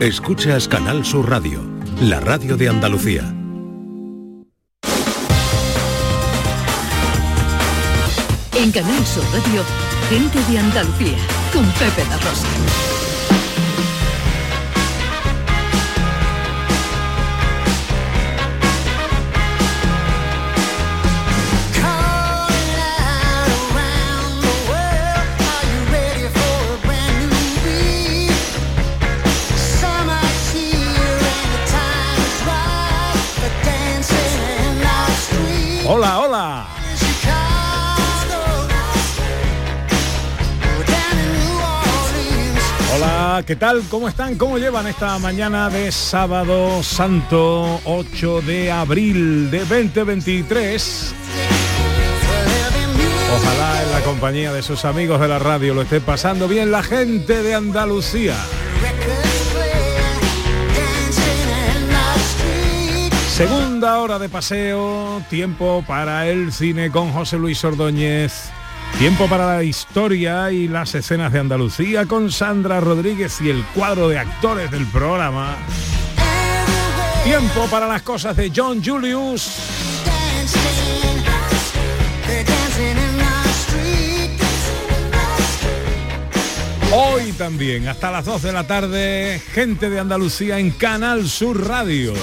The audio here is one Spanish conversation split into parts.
Escuchas Canal Sur Radio, la radio de Andalucía. En Canal Sur Radio, gente de Andalucía, con Pepe La Rosa. ¿Qué tal? ¿Cómo están? ¿Cómo llevan esta mañana de sábado santo 8 de abril de 2023? Ojalá en la compañía de sus amigos de la radio lo esté pasando bien la gente de Andalucía. Segunda hora de paseo, tiempo para el cine con José Luis Ordóñez. Tiempo para la historia y las escenas de Andalucía con Sandra Rodríguez y el cuadro de actores del programa. Tiempo para las cosas de John Julius. Hoy también, hasta las 2 de la tarde, gente de Andalucía en Canal Sur Radio.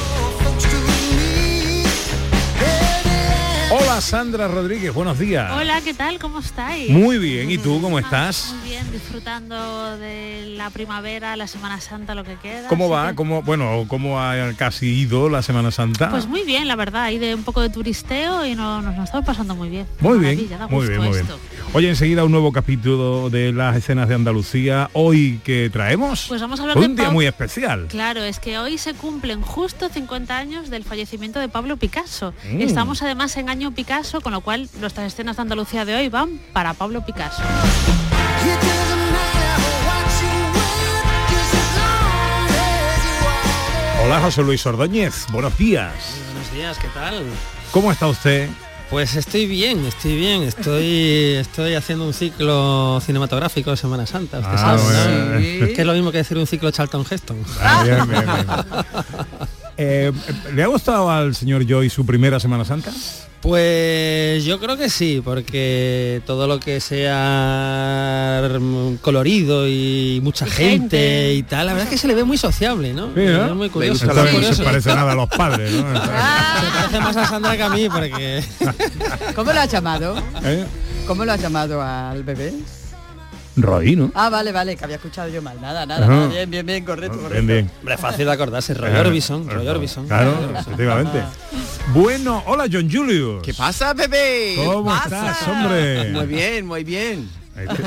Hola Sandra Rodríguez, buenos días. Hola, ¿qué tal? ¿Cómo estáis? Muy bien, ¿y tú cómo estás? Muy bien, disfrutando de la primavera, la Semana Santa, lo que queda. ¿Cómo va? que- ¿Cómo, bueno, ¿cómo ha casi ido la Semana Santa? Pues muy bien, la verdad, hay de un poco de turisteo y no- nos lo estamos pasando muy bien. Muy bien, muy bien, muy bien. Oye, enseguida un nuevo capítulo de las escenas de Andalucía. Hoy que traemos Pues vamos a hablar un de día muy especial. Claro, es que hoy se cumplen justo 50 años del fallecimiento de Pablo Picasso. Mm. Estamos además en año Picasso, con lo cual nuestras escenas de Andalucía de hoy van para Pablo Picasso. Hola José Luis Ordóñez, buenos días. Buenos días, ¿qué tal? ¿Cómo está usted? Pues estoy bien, estoy bien, estoy estoy haciendo un ciclo cinematográfico de Semana Santa, usted Ah, sabe, bueno. ¿no? Sí. Que es lo mismo que decir un ciclo Charlton Heston. Ah, bien, bien, bien. Eh, ¿Le ha gustado al señor Joy su primera Semana Santa? Pues yo creo que sí, porque todo lo que sea colorido y mucha Y gente, gente. y tal, la verdad es que se le ve muy sociable, ¿no? Sí, ¿no? Es muy curioso. Muy no se parece nada a los padres, ¿no? Se parece más a Sandra que a mí, porque ¿Cómo lo has llamado? ¿Eh? ¿Cómo lo has llamado al bebé? Roy, ¿no? Ah, vale, vale, que había escuchado yo mal. Nada, nada, Ajá. nada, bien, bien, bien, correcto, correcto. Bien, bien. hombre, es fácil de acordarse, Roy Ah, Orbison, Roy Orbison. Claro, efectivamente. Bueno, hola John Julius. ¿Qué pasa, bebé? ¿Cómo ¿Qué pasa? estás, hombre? Muy bien, muy bien.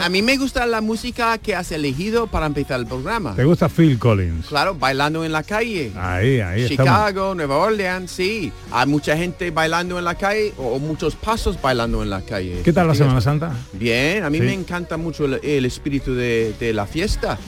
A mí me gusta la música que has elegido para empezar el programa. ¿Te gusta Phil Collins? Claro, bailando en la calle. Ahí, ahí estamos. Chicago, Nueva Orleans, sí. Hay mucha gente bailando en la calle o, o muchos pasos bailando en la calle. ¿Qué tal la. Semana Santa? Bien, a mí Sí. me encanta mucho el, el espíritu de, de la fiesta.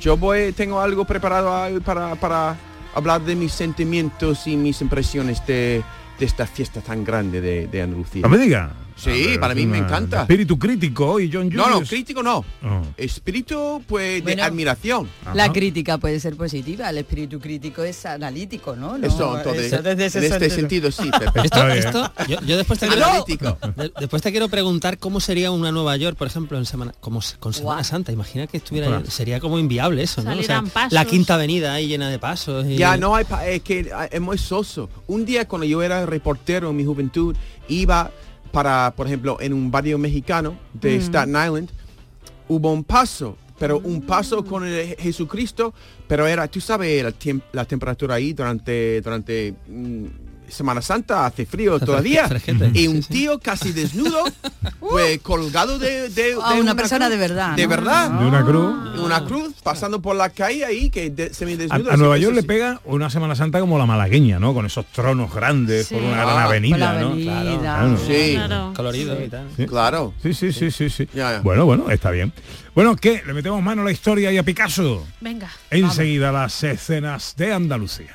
Yo voy, tengo algo preparado para, para hablar de mis sentimientos y mis impresiones de, de esta fiesta tan grande de, de Andalucía. No me diga. Sí, para mí me encanta. Espíritu crítico y John Julius. No, no, crítico no. Oh. Espíritu, pues, de admiración. La Ajá. crítica puede ser positiva, el espíritu crítico es analítico, ¿no? No, Eso, entonces, eso desde ese en este sentido. sí. Pepe. Esto, esto, yo, yo después te quiero, Analítico. de- después te quiero preguntar cómo sería una Nueva York, por ejemplo, en semana, como con Semana. Santa. Imagina que estuviera, Claro. sería como inviable eso, ¿no? O sea, la Quinta Avenida ahí llena de pasos. y- Ya no hay, pa- es que es muy soso. Un día cuando yo era reportero en mi juventud, iba para, por ejemplo, en un barrio mexicano de Staten Island, hubo un paso, pero un paso con el Jesucristo, pero era, tú sabes, la, la temperatura ahí durante, durante mm, Semana Santa hace frío todavía. Y un tío casi desnudo, pues colgado de, de, Ah, de una persona cruz. de verdad, De ¿no? verdad. De una cruz. Una cruz pasando por la calle ahí que de, A, semidesnudo. a Nueva Eso York le pega una Semana Santa como la malagueña, ¿no? Con esos tronos grandes Sí. por una Ah, gran avenida, Por la ¿no? Claro. Sí. Claro. colorido y tal. Sí. Claro. Sí, sí, sí, sí, sí. Ya, ya. Bueno, bueno, está bien. Bueno, ¿qué? ¿Le metemos mano a la historia y a Picasso? Venga. Enseguida las escenas de Andalucía.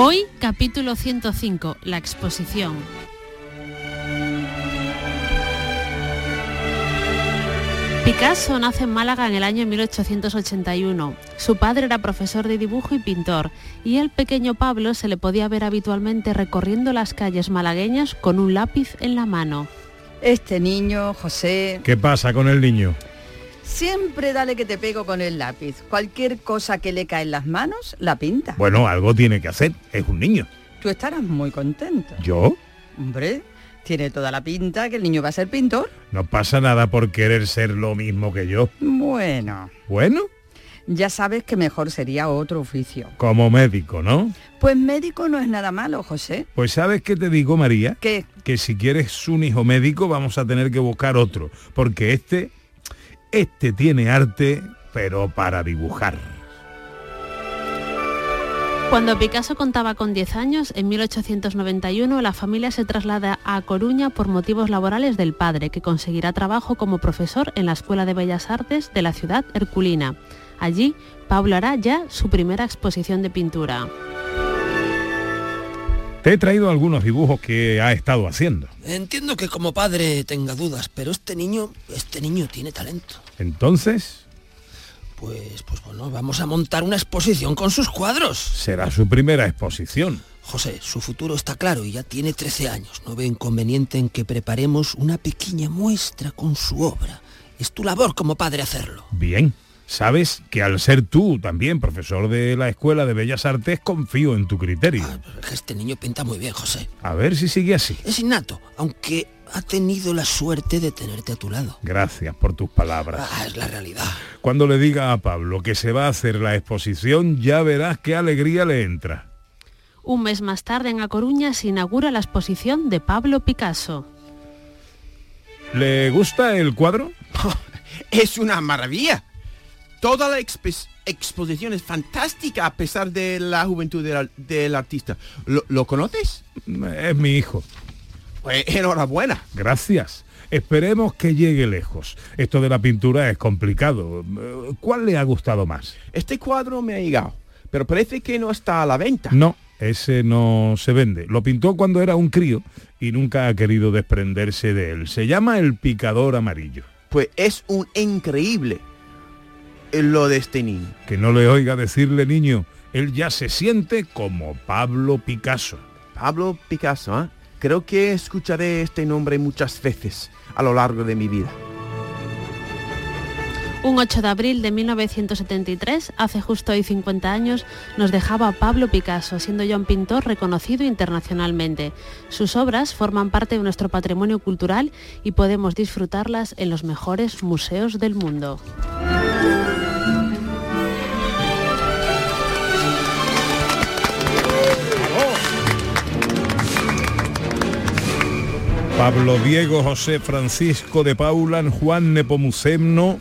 Hoy, capítulo 105, la exposición. Picasso nace en Málaga en el año 1881. Su padre era profesor de dibujo y pintor, y el pequeño Pablo se le podía ver habitualmente recorriendo las calles malagueñas con un lápiz en la mano. Este niño, José, ¿Qué pasa con el niño? Siempre dale que te pego con el lápiz. Cualquier cosa que le cae en las manos, la pinta. Bueno, algo tiene que hacer. Es un niño. Tú estarás muy contento. ¿Yo? Hombre, tiene toda la pinta que el niño va a ser pintor. No pasa nada por querer ser lo mismo que yo. Bueno, Bueno, ya sabes que mejor sería otro oficio. como médico, ¿no? Pues médico no es nada malo, José. Pues sabes qué te digo, María, ¿Qué? que si quieres un hijo médico vamos a tener que buscar otro, porque este, este tiene arte, pero para dibujar. Cuando Picasso contaba con 10 años, en 1891 la familia se traslada a Coruña por motivos laborales del padre, que conseguirá trabajo como profesor en la Escuela de Bellas Artes de la ciudad herculina. Allí, Pablo hará ya su primera exposición de pintura. Te he traído algunos dibujos que ha estado haciendo. Entiendo que como padre tenga dudas, pero este niño, este niño tiene talento. Entonces, Pues, pues bueno, vamos a montar una exposición con sus cuadros. será su primera exposición. José, su futuro está claro y ya tiene 13 años. No veo inconveniente en que preparemos una pequeña muestra con su obra. Es tu labor como padre hacerlo. Bien, sabes que al ser tú también profesor de la Escuela de Bellas Artes, confío en tu criterio. Ah, este niño pinta muy bien, José. A ver si sigue así. Es innato, aunque ha tenido la suerte de tenerte a tu lado. Gracias por tus palabras. Ah, es la realidad. Cuando le diga a Pablo que se va a hacer la exposición, ya verás qué alegría le entra. Un mes más tarde en A Coruña se inaugura la exposición de Pablo Picasso. ¿Le gusta el cuadro? Es una maravilla. Toda la expo- exposición es fantástica a pesar de la juventud del, ar- del artista. ¿Lo, lo conoces? Es mi hijo. Pues enhorabuena. Gracias. Esperemos que llegue lejos. Esto de la pintura es complicado. ¿Cuál le ha gustado más? Este cuadro me ha llegado, pero parece que no está a la venta. No, ese no se vende. Lo pintó cuando era un crío y nunca ha querido desprenderse de él. Se llama El Picador Amarillo. Pues es un increíble lo de este niño. Que no le oiga decirle niño, él ya se siente como Pablo Picasso. Pablo Picasso, ¿eh? Creo que escucharé este nombre muchas veces a lo largo de mi vida. Un 8 de abril de 1973, hace justo hoy 50 años, nos dejaba Pablo Picasso, siendo ya un pintor reconocido internacionalmente. Sus obras forman parte de nuestro patrimonio cultural y podemos disfrutarlas en los mejores museos del mundo. Pablo Diego José Francisco de Paula Juan Nepomuceno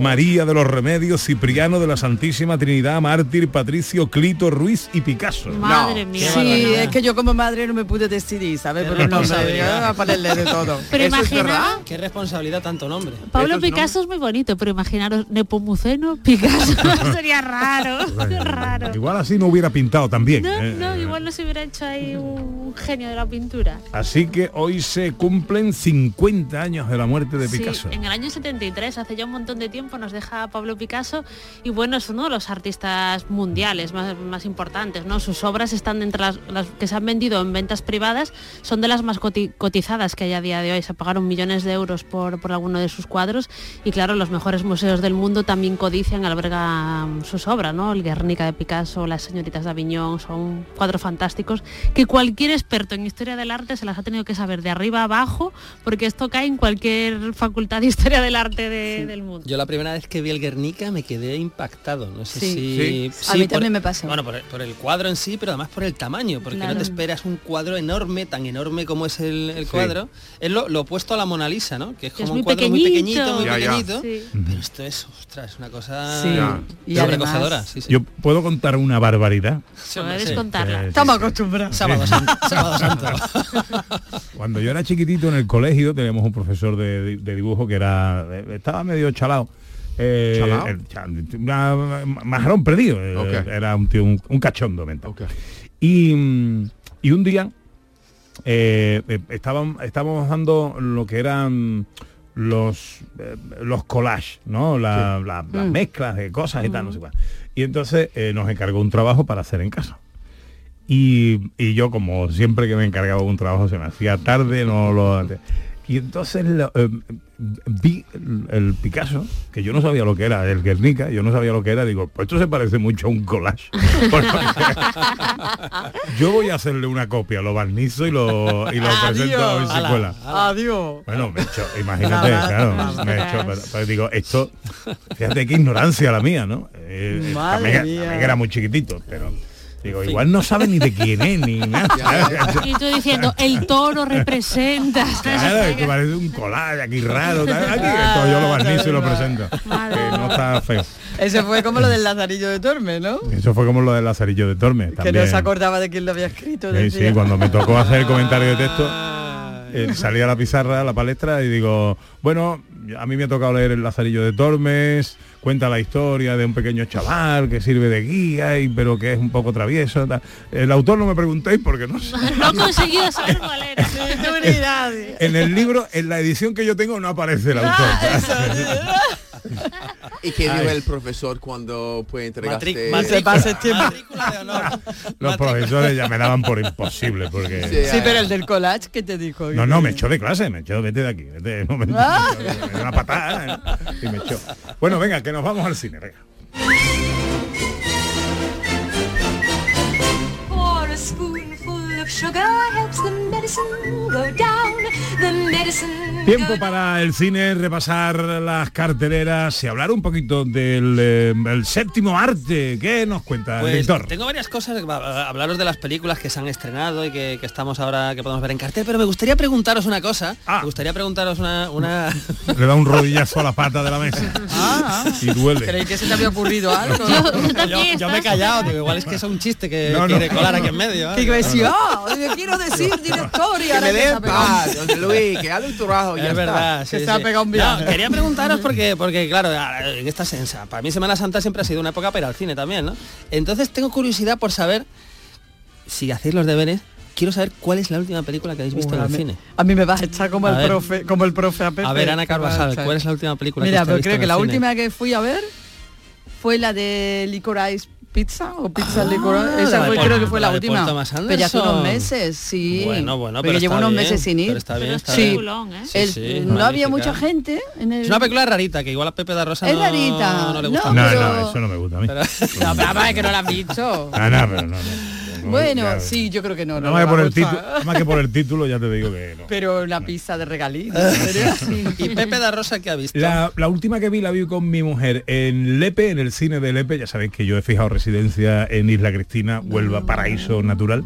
María de los Remedios, Cipriano de la Santísima Trinidad, Mártir, Patricio, Clito, Ruiz y Picasso. Madre mía. Sí, es que yo como madre no me pude decidir, ¿sabes? Qué Por el nombre, responsabilidad. yo a ponerle de todo. Pero ¿Eso es imagina? Qué responsabilidad tanto nombre. Pablo Picasso es muy bonito, pero imaginaros Nepomuceno, Picasso, sería raro, raro. Igual así no hubiera pintado también. No, ¿eh? no, igual no se hubiera hecho ahí un genio de la pintura. Así que hoy se cumplen 50 años de la muerte de Sí, Picasso. en el año 73, hace ya un montón de tiempo, nos deja Pablo Picasso y bueno, es uno de los artistas mundiales más, más importantes, ¿no? Sus obras están entre las, las que se han vendido en ventas privadas, son de las más coti- cotizadas que hay a día de hoy. Se pagaron millones de euros por, por alguno de sus cuadros y claro, los mejores museos del mundo también codician, albergan sus obras, ¿no? El Guernica de Picasso, Las señoritas de Aviñón, son cuadros fantásticos que cualquier experto en historia del arte se las ha tenido que saber de arriba a abajo porque esto cae en cualquier facultad de historia del arte de- del mundo. Yo la primera vez que vi el Guernica me quedé impactado. No sé Sí. si... Sí. A mí por- también me pasó. Bueno, por el, por el cuadro en sí, pero además por el tamaño, porque no te esperas un cuadro enorme, tan enorme como es el, el Sí. cuadro. Es lo, lo opuesto a la Mona Lisa, ¿no? Que es como un cuadro muy pequeñito. muy Ya, ya. pequeñito. Sí. Pero esto es, ostras, es una cosa. Y sobrecogedora. además- Sí, sí. Yo puedo contar una barbaridad. Sí, hombre, Puedes sí. contarla. Estamos acostumbrados. Sábado Santo. Sábado Santo. Cuando yo era chiquitito en el colegio teníamos un profesor de, de dibujo que era estaba medio chalado. Eh, el una- majarón perdido. eh. Era un tío, un, un cachondo mental. Y, mm, y un día eh, eh, estaban, estábamos dando lo que eran los eh, los collages, ¿no? La- la- Las Mm. mezclas de cosas y tal, no sé cuál. Y entonces eh, nos encargó un trabajo para hacer en casa. Y, y yo, como siempre que me encargaba un trabajo, se me hacía tarde, no lo... Y entonces eh, vi el, Picasso, que yo no sabía lo que era, el Guernica, yo no sabía lo que era, digo, pues esto se parece mucho a un collage. Yo voy a hacerle una copia, lo barnizo y lo, y lo presento a ver si Ala, cuela. Adiós. Bueno, me echó, imagínate, claro, me echó, pero, pero digo, esto, fíjate qué ignorancia la mía, ¿no? Eh, también, también era muy chiquitito, pero digo, igual no sabe ni de quién es, ni nada. Y tú diciendo, el toro representa. Claro, es que parece un collage aquí raro, tal. Aquí, esto yo lo barnizo y lo presento. Que no está feo. Ese fue como lo del Lazarillo de Torme, ¿no? Eso fue como lo del Lazarillo de Tormes. Que también. no se acordaba de quién lo había escrito. Sí, sí, cuando me tocó hacer el comentario de texto, eh, salí a la pizarra, a la palestra y digo, bueno, a mí me ha tocado leer el Lazarillo de Tormes, cuenta la historia de un pequeño chaval que sirve de guía, y, pero que es un poco travieso. tal. El autor no me preguntéis porque no sé. No he conseguido saber cuál era. En el libro, en la edición que yo tengo, no aparece el autor. ¿Y qué dijo el profesor cuando pues entregaste? Matrícula, de honor. Los profesores ya me daban por imposible porque... Sí, Sí, pero el del collage, ¿qué te dijo? No, no, me echó de clase, me echó, vete de aquí, vete, me, me dio una patada y me echó. Bueno, venga, que nos vamos al cine, venga. Pour a spoonful of sugar Tiempo para el cine, repasar las carteleras y hablar un poquito del eh, el séptimo arte. ¿Qué nos cuenta el Pues director? tengo varias cosas, hablaros de las películas que se han estrenado y que, que estamos ahora, que podemos ver en cartel, pero me gustaría preguntaros una cosa, Ah. me gustaría preguntaros una... una... Le da un rodillazo a la pata de la mesa Ah, y duele. creí que se te había ocurrido algo. Yo, yo yo, yo me he callado, digo, igual es que es un chiste que No, no. quiere colar aquí en medio. Que ¿eh? iba a decir, ah, quiero decir director y Que ahora me que dé se ha en pegado. paz, don Luis, que haga tu trabajo y ya Es está. verdad, Que sí, se ha pegado un No, quería preguntaros porque, porque claro, en esta sensa, para mí Semana Santa siempre ha sido una época para ir al cine también, ¿no? Entonces tengo curiosidad por saber, si hacéis los deberes, quiero saber cuál es la última película que habéis visto Uy, en a el mí- cine. A mí me vas a echar como A el ver. profe, como el profe a Pepe. A ver, Ana Me Carvajal. ¿cuál es la última película Mira, que pero creo visto que la el cine? última que fui a ver fue la de Licorice Pizza o Pizza Ah, Licorice. la Esa de fue, creo que fue la, la última. Pero ya hace unos meses, sí. Bueno, bueno, Porque pero llevo unos bien, meses sin ir. pero está bien, Pero está es bien. ¿eh? El- Sí, no había magnífica. mucha gente en el... Es una película rarita, que igual a Pepe da Rosa Es no, rarita. no le No, gusta No, mucho. pero- no, eso no me gusta a mí. Pero- No, pero es que no la has visto. Ah, no, pero no, no. Bueno, Ya, sí, yo creo que no. no más, que por el título, gustar. nada más que por el título ya te digo que no. Pero la pizza de. ¿en serio? ¿Y Pepe da Rosa qué ha visto? La, la última que vi la vi con mi mujer en Lepe, en el cine de Lepe. Ya sabéis que yo he fijado residencia en Isla Cristina, Huelva, paraíso natural.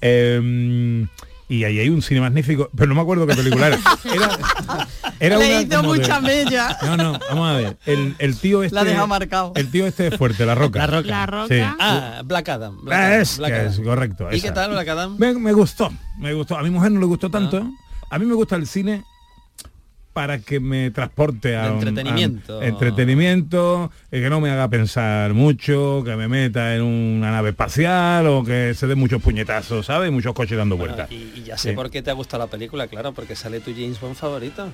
Eh, y ahí hay un cine magnífico, pero no me acuerdo qué película era. Era, era Le una hizo de- mucha mella. No, no, vamos a ver. El, el tío este. La deja marcado. El tío este es fuerte, la roca. La Roca. La Roca. Sí. Ah, Black Adam. Black Ah, Adam, es, Black que Adam. es correcto. ¿Y esa. qué tal Black Adam? Me, me gustó, me gustó. A mi mujer no le gustó tanto. Ah. A mí me gusta el cine para que me transporte a un- entretenimiento. a- entretenimiento, eh, que no me haga pensar mucho, que me meta en una nave espacial o que se dé muchos puñetazos, ¿sabes? Muchos coches dando Bueno, vueltas. y, y ya sé Sí. por qué te ha gustado la película, claro, porque sale tu James Bond favorito.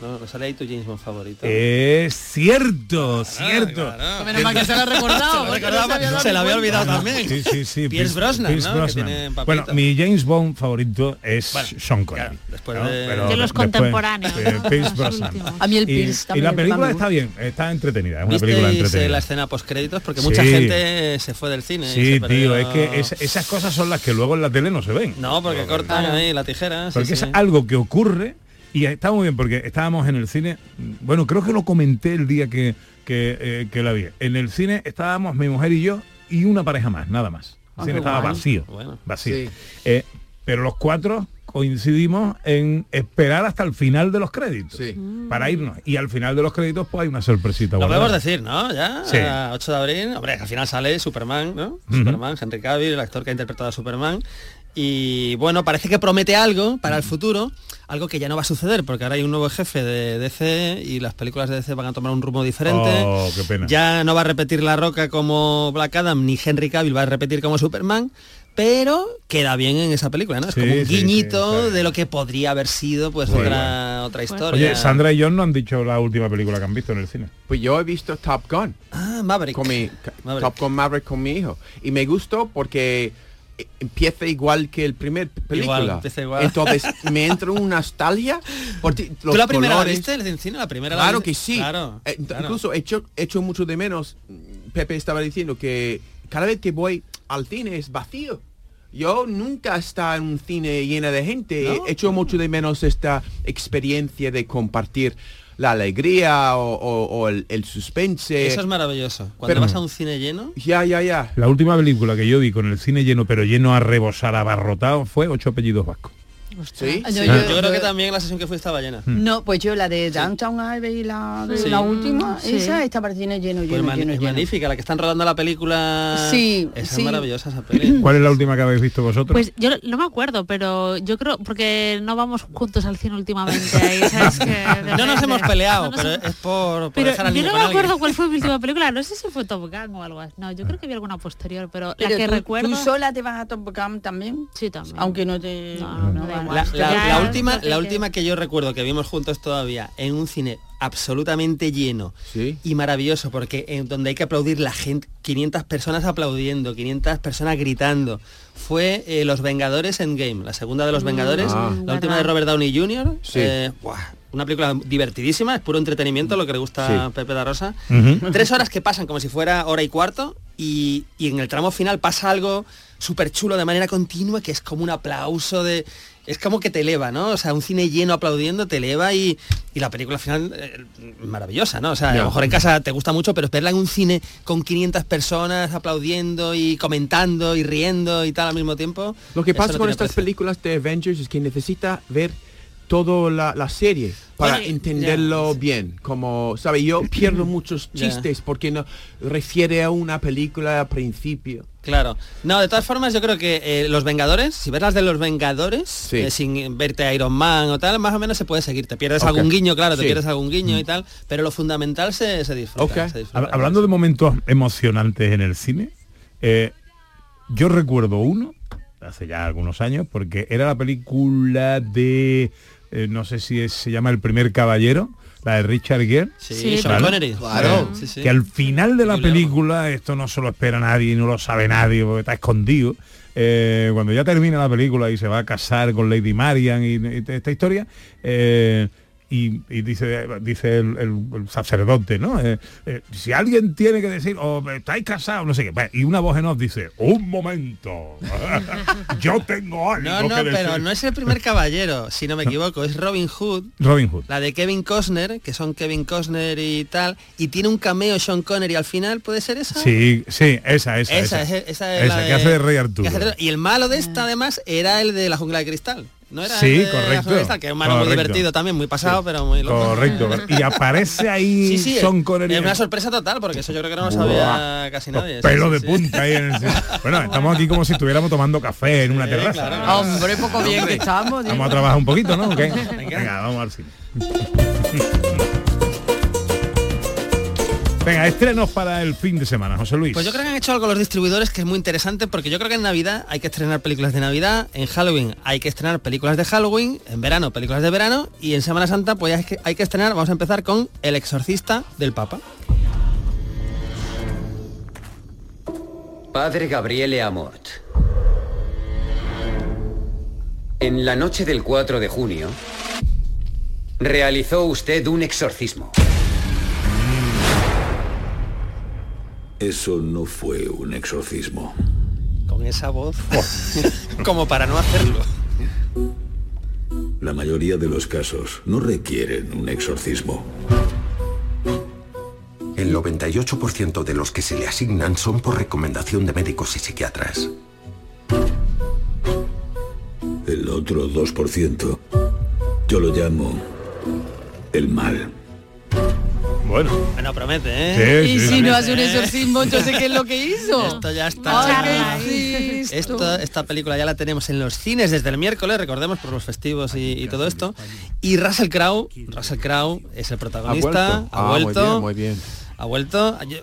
No, no sale ahí tu James Bond favorito. Es cierto, cierto. claro. Menos mal que se lo ha recordado. Se lo no se lo había olvidado también. Sí, sí, sí. Pierce Brosnan, ¿no? Que tiene Bueno, mi James Bond favorito es Bueno, Sean Connery. claro, después ¿no? de- De los después, contemporáneos. eh, Pierce Los Brosnan. A mí el Y, Pierce y también. la el que película está bien, está entretenida, es una película ¿Visteis eh, entretenida. la escena post créditos? Porque Sí. mucha gente se fue del cine. y Sí, se tío, es que es- esas cosas son las que luego en la tele no se ven. No, porque cortan ahí la tijera. Porque es algo que ocurre Y está muy bien porque estábamos en el cine, bueno, creo que lo comenté el día que, que, eh, que la vi. En el cine estábamos mi mujer y yo y una pareja más, nada más. El Ah, cine estaba guay. vacío, Bueno. vacío. Sí. Eh, pero los cuatro coincidimos en esperar hasta el final de los créditos Sí. para irnos. Y al final de los créditos pues hay una sorpresita. Lo guardada. podemos decir, ¿no? Ya, Sí. a 8 de abril. Hombre, al final sale Superman, ¿no? Superman, Henry Cavill, el actor que ha interpretado a Superman. Y bueno, parece que promete algo para el futuro, algo que ya no va a suceder, porque ahora hay un nuevo jefe de DC y las películas de DC van a tomar un rumbo diferente. Oh, qué pena. Ya no va a repetir La Roca como Black Adam, ni Henry Cavill va a repetir como Superman, pero queda bien en esa película, ¿no? Es Sí, como un sí, sí, guiñito de lo que podría haber sido pues otra, otra historia. Oye, Sandra y John no han dicho la última película que han visto en el cine. Pues yo he visto Top Gun. Ah, Maverick. con mi Maverick. Top Gun Maverick con mi hijo y me gustó porque empieza igual que el primer película Igual, empieza igual. entonces me entra una nostalgia porque los ¿Tú la primera la colores- viste el cine? La primera la claro que sí Claro, Eh, claro. incluso he hecho, he hecho mucho de menos Pepe estaba diciendo que cada vez que voy al cine es vacío yo nunca está en un cine llena de gente ¿No? he hecho mucho de menos esta experiencia de compartir la alegría o, o- o el, el suspense Eso es maravilloso. Cuando pero- vas a un cine lleno, ya ya ya La última película que yo vi con el cine lleno, pero lleno a rebosar, abarrotado, fue Ocho apellidos vascos. Sí Ah, yo- yo, yo- creo que también la sesión que fue estaba llena. No, pues yo la de Downtown Abbey, la, de la última, Sí. esa está para cine lleno, Pues lleno, lleno, es lleno. magnífica, la que están rodando la película. Sí, Esa sí. es maravillosa esa peli. ¿Cuál es la última que habéis visto vosotros? Pues yo no me acuerdo, pero yo creo, porque no vamos juntos al cine últimamente. ahí, ¿sabes? Que No nos hemos peleado, No nos pero hemos- es por, por Pero dejar al yo no me acuerdo cuál fue mi última película, no sé si fue Top Gun o algo así. No, yo creo que vi alguna posterior, pero, Pero la que tú, recuerdo... ¿Tú sola te vas a Top Gun también? Sí, también. Aunque no te... No, no, no. La, última, la última que yo recuerdo que vimos juntos todavía en un cine absolutamente lleno Sí. y maravilloso porque en donde hay que aplaudir la gente 500 personas aplaudiendo 500 personas gritando fue eh, Los Vengadores Endgame la segunda de Los Vengadores Ah. la última de Robert Downey Jr. Sí. eh, buah, una película divertidísima es puro entretenimiento lo que le gusta Sí. a Pepe da Rosa tres horas que pasan como si fuera hora y cuarto y, y en el tramo final pasa algo súper chulo de manera continua que es como un aplauso de es como que te eleva, ¿no? O sea, un cine lleno aplaudiendo te eleva y, y la película al final eh, maravillosa, ¿no? O sea, a lo mejor en casa te gusta mucho, pero verla en un cine con 500 personas aplaudiendo y comentando y riendo y tal al mismo tiempo. Lo que pasa no con estas precio. películas de Avengers es que necesita ver toda la, la serie para Bueno, entenderlo bien. Como, ¿sabe? Yo pierdo muchos chistes porque no refiere a una película al principio. Claro. No, de todas formas yo creo que eh, Los Vengadores, si ves las de Los Vengadores, Sí. eh, sin verte Iron Man o tal, más o menos se puede seguir. Te pierdes algún guiño, claro, te Sí. pierdes algún guiño y tal, pero lo fundamental se, se disfruta. Se Hablando de momentos emocionantes en el cine, eh, yo recuerdo uno, hace ya algunos años, porque era la película de, eh, no sé si es- se llama El primer caballero, la de Richard Gere. Sí, Sí, Sean ¿vale? Connery. Claro. Sí, sí. que al final de la película, esto no se lo espera nadie, no lo sabe nadie, porque está escondido, eh, cuando ya termina la película y se va a casar con Lady Marian y, y esta historia, eh, y, y dice dice el, el- el sacerdote, ¿no? Eh, eh, si alguien tiene que decir, o estáis casados, no sé qué, y una voz en off dice, un momento, yo tengo algo No, no, que pero decir". no es el primer caballero, si no me equivoco, es Robin Hood. Robin Hood. La de Kevin Costner, que son Kevin Costner y tal, y tiene un cameo Sean Connery al final, ¿puede ser esa? Sí, sí, esa, esa. Esa, esa. es, esa es Esa, la que hace de Rey Arturo. de- Y el malo de esta además era el de la jungla de cristal. ¿No era Sí, la correcto? Que es un malo muy divertido también, muy pasado, pero muy loco. Correcto. Y aparece ahí Sí, sí, Sean Connery. es una sorpresa total, porque eso yo creo que no lo sabía casi nadie. Los sí, pelos sí, de sí. punta ahí en el. Bueno, estamos aquí como si estuviéramos tomando café en una Sí, terraza. claro. Hombre, poco bien que estamos. Vamos a trabajar un poquito, ¿no? Venga, vamos al cine. Venga, estrenos para el fin de semana, José Luis. Pues yo creo que han hecho algo los distribuidores que es muy interesante porque yo creo que en Navidad hay que estrenar películas de Navidad, en Halloween hay que estrenar películas de Halloween, en verano películas de verano y en Semana Santa pues hay que, hay que estrenar, vamos a empezar con El exorcista del Papa. Padre Gabriele Amort. En la noche del 4 de junio, realizó usted un exorcismo. Eso no fue un exorcismo. Con esa voz como para no hacerlo. La mayoría de los casos no requieren un exorcismo. El 98% de los que se le asignan son por recomendación de médicos y psiquiatras. El otro 2%, yo lo llamo el mal. Bueno. Bueno, promete, ¿eh? Sí, Y sí, si sí. no hace un exorcismo, yo sé qué es lo que hizo. Esto ya está. Ay. Esto- esta película ya la tenemos en los cines desde el miércoles, recordemos por los festivos y, y todo esto. Y Russell Crowe, Russell Crowe es el protagonista, Ha ha vuelto. vuelto, Ah, muy bien, muy bien. Ha vuelto. Yo-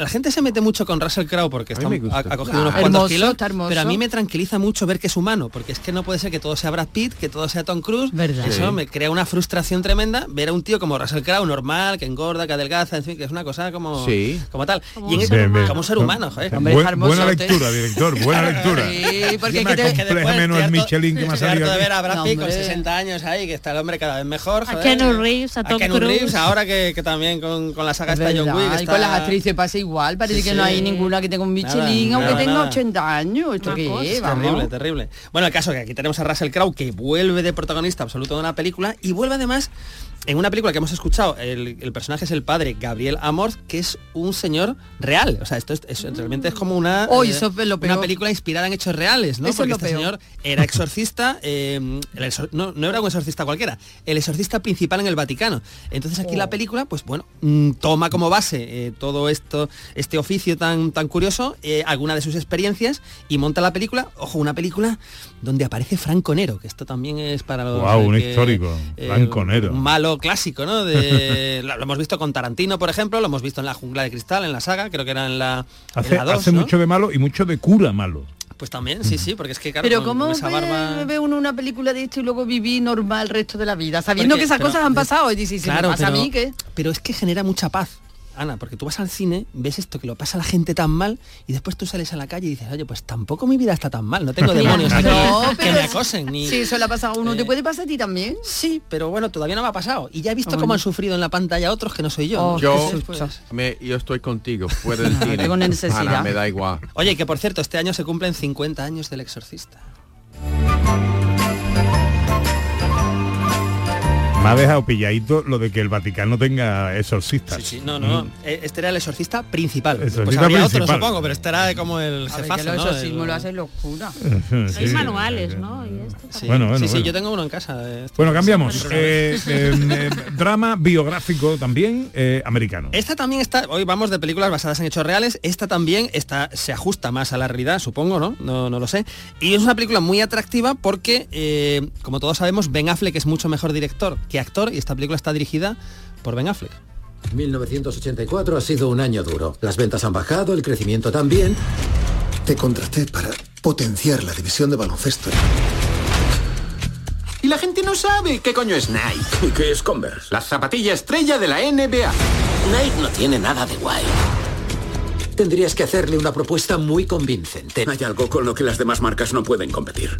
la gente se mete mucho con Russell Crowe porque está- ha, ha cogido Ah, unos cuantos kilos, está pero a mí me tranquiliza mucho ver que es humano, porque es que no puede ser que todo sea Brad Pitt, que todo sea Tom Cruise. Verdad. Eso Sí. me crea una frustración tremenda ver a un tío como Russell Crowe normal, que engorda, que adelgaza, en fin, que es una cosa como Sí. como tal. Como y en un eso, Bien, bien. como ser humano, joder. Hombre, Buen- hermosote. buena lectura, director, buena lectura. Sí, porque Yo hay que me te- Que compleja después menos el Michelin que me ha salido de ver a Brad No, Pitt con hombre. 60 años ahí, que está el hombre cada vez mejor. A joder. Keanu Reeves, a Tom Cruise. Reeves, ahora que, que también con, con la saga Es esta John está- con las actrices pasa igual, parece Sí, que no hay ninguna que tenga un Michelin, Nada, aunque nada, tenga nada. 80 años. ¿Esto qué es? Vamos. Terrible, terrible. Bueno, el caso que aquí tenemos a Russell Crowe que vuelve de protagonista absoluto de una película y vuelve además en una película que hemos escuchado. El, el personaje es el padre Gabriel Amorth, que es un señor real. O sea, esto es, es- realmente es como una, Oh, eh, es una película inspirada en hechos reales, ¿no? Eso es Porque lo este peor. señor era exorcista, eh, exor- no, no era un exorcista cualquiera, el exorcista principal en el Vaticano. Entonces aquí Oh. la película, pues bueno, mm, toma como base eh, todo esto, este oficio tan, tan curioso, alguna de sus experiencias y monta la película, ojo, una película donde aparece Franco Nero, que esto también es para los... Un que, histórico, eh, Franco Nero. Un malo clásico, ¿no? De, lo, lo hemos visto con Tarantino, por ejemplo, lo hemos visto en La Jungla de Cristal, en la saga, creo que era en la, en Hace, la dos, hace ¿no? mucho de malo y mucho de cura malo. Pues también, sí, sí, porque es que claro, Pero con- ¿cómo con esa ve, barba... ve uno una película de esto y luego vivir normal el resto de la vida? Sabiendo Porque- que esas pero- cosas han pasado y dices, si me pasa a mí, ¿qué? pero es que genera mucha paz. Ana, porque tú vas al cine, ves esto que lo pasa la gente tan mal y después tú sales a la calle y dices, oye, pues tampoco mi vida está tan mal, no tengo demonios aquí No, que me acosen. Ni... Si eso le ha pasado a uno, Eh, ¿te puede pasar a ti también? Sí, pero bueno, todavía no me ha pasado. Y ya he visto Ah, cómo bueno. han sufrido en la pantalla otros que no soy yo. Oh. Yo, pues. me- yo estoy contigo, fuera del cine. tengo necesidad. Ana, me da igual. Oye, que por cierto, este año se cumplen 50 años del exorcista. Me ha dejado pilladito lo de que el Vaticano tenga exorcistas. Sí, sí, no, no. eh, Este era el exorcista principal. pues Exorcista habría otro, principal. supongo, pero este era como el A ver, jefazo, que lo ¿no? El- lo hace locura. Sí, Hay sí. manuales, ¿no? Y esto Sí, Bueno, bueno, sí, sí, bueno. yo tengo uno en casa. de estos. Bueno, cambiamos. Eh, eh, eh, drama biográfico también eh, americano. Esta también está, hoy vamos de películas basadas en hechos reales, esta también está, se ajusta más a la realidad, supongo, ¿no? No, no lo sé. Y es una película muy atractiva porque, eh, como todos sabemos, Ben Affleck es mucho mejor director que actor y esta película está dirigida por Ben Affleck. 1984 ha sido un año duro. Las ventas han bajado, el crecimiento también. Te contraté para potenciar la división de baloncesto. Y la gente no sabe qué coño es Nike. ¿Y qué es Converse? La zapatilla estrella de la NBA. Nike no tiene nada de guay. Tendrías que hacerle una propuesta muy convincente. Hay algo con lo que las demás marcas no pueden competir.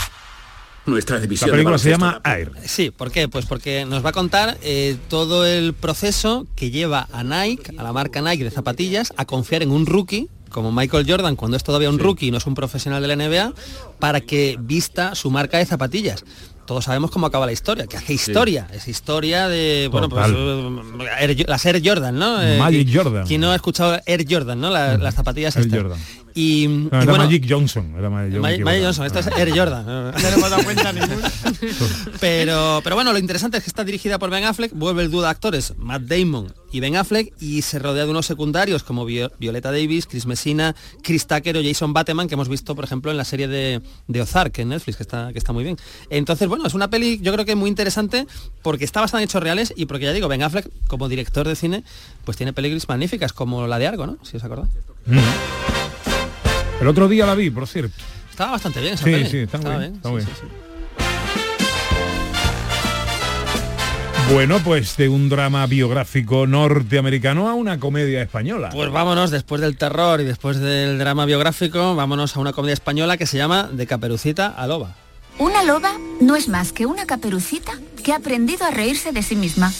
Nuestra La división película se llama Air. Sí, ¿por qué? Pues porque nos va a contar eh, todo el proceso que lleva a Nike, a la marca Nike de zapatillas, a confiar en un rookie como Michael Jordan cuando es todavía un rookie y no es un profesional de la NBA para que vista su marca de zapatillas. Todos sabemos cómo acaba la historia, que hace historia, es historia de bueno pues Total. las Air Jordan, ¿no? Eh, Magic Jordan. ¿Quién no ha escuchado Air Jordan, no? La- las zapatillas Air estas. Jordan. Y, No, y era bueno, Magic Johnson. Era Magic, Ma- Magic Johnson, esto es Air Jordan. No le hemos dado cuenta pero, pero bueno, lo interesante es que está dirigida por Ben Affleck, vuelve el dúo de actores Matt Damon y Ben Affleck y se rodea de unos secundarios como Vio- Violeta Davis, Chris Messina, Chris Tucker o Jason Bateman que hemos visto, por ejemplo, en la serie de, de Ozark en Netflix, que está, que está muy bien. Entonces, bueno, es una peli yo creo que muy interesante porque está basada en hechos reales y porque ya digo, Ben Affleck como director de cine, pues tiene películas magníficas como la de Argo, ¿no? Si os acordáis. Mm. El otro día la vi, por cierto. Estaba bastante bien esa Sí, peli. sí, está muy bien, está sí, muy sí, bien. sí. Bueno, pues de un drama biográfico norteamericano a una comedia española. Pues vámonos, después del terror y después del drama biográfico, vámonos a una comedia española que se llama De Caperucita a Loba. Una loba no es más que una caperucita que ha aprendido a reírse de sí misma.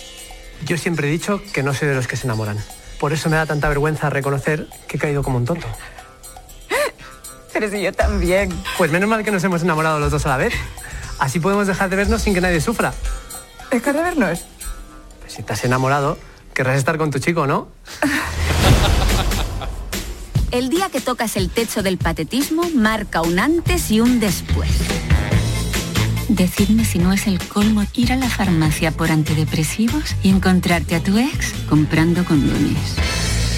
Yo siempre he dicho que no soy de los que se enamoran. Por eso me da tanta vergüenza reconocer que he caído como un tonto. Pero si yo también. Pues menos mal que nos hemos enamorado los dos a la vez. Así podemos dejar de vernos sin que nadie sufra. ¿Dejar de vernos? Pues si te has enamorado, querrás estar con tu chico, ¿no? El día que tocas el techo del patetismo marca un antes y un después. Decidme si no es el colmo ir a la farmacia por antidepresivos y encontrarte a tu ex comprando condones.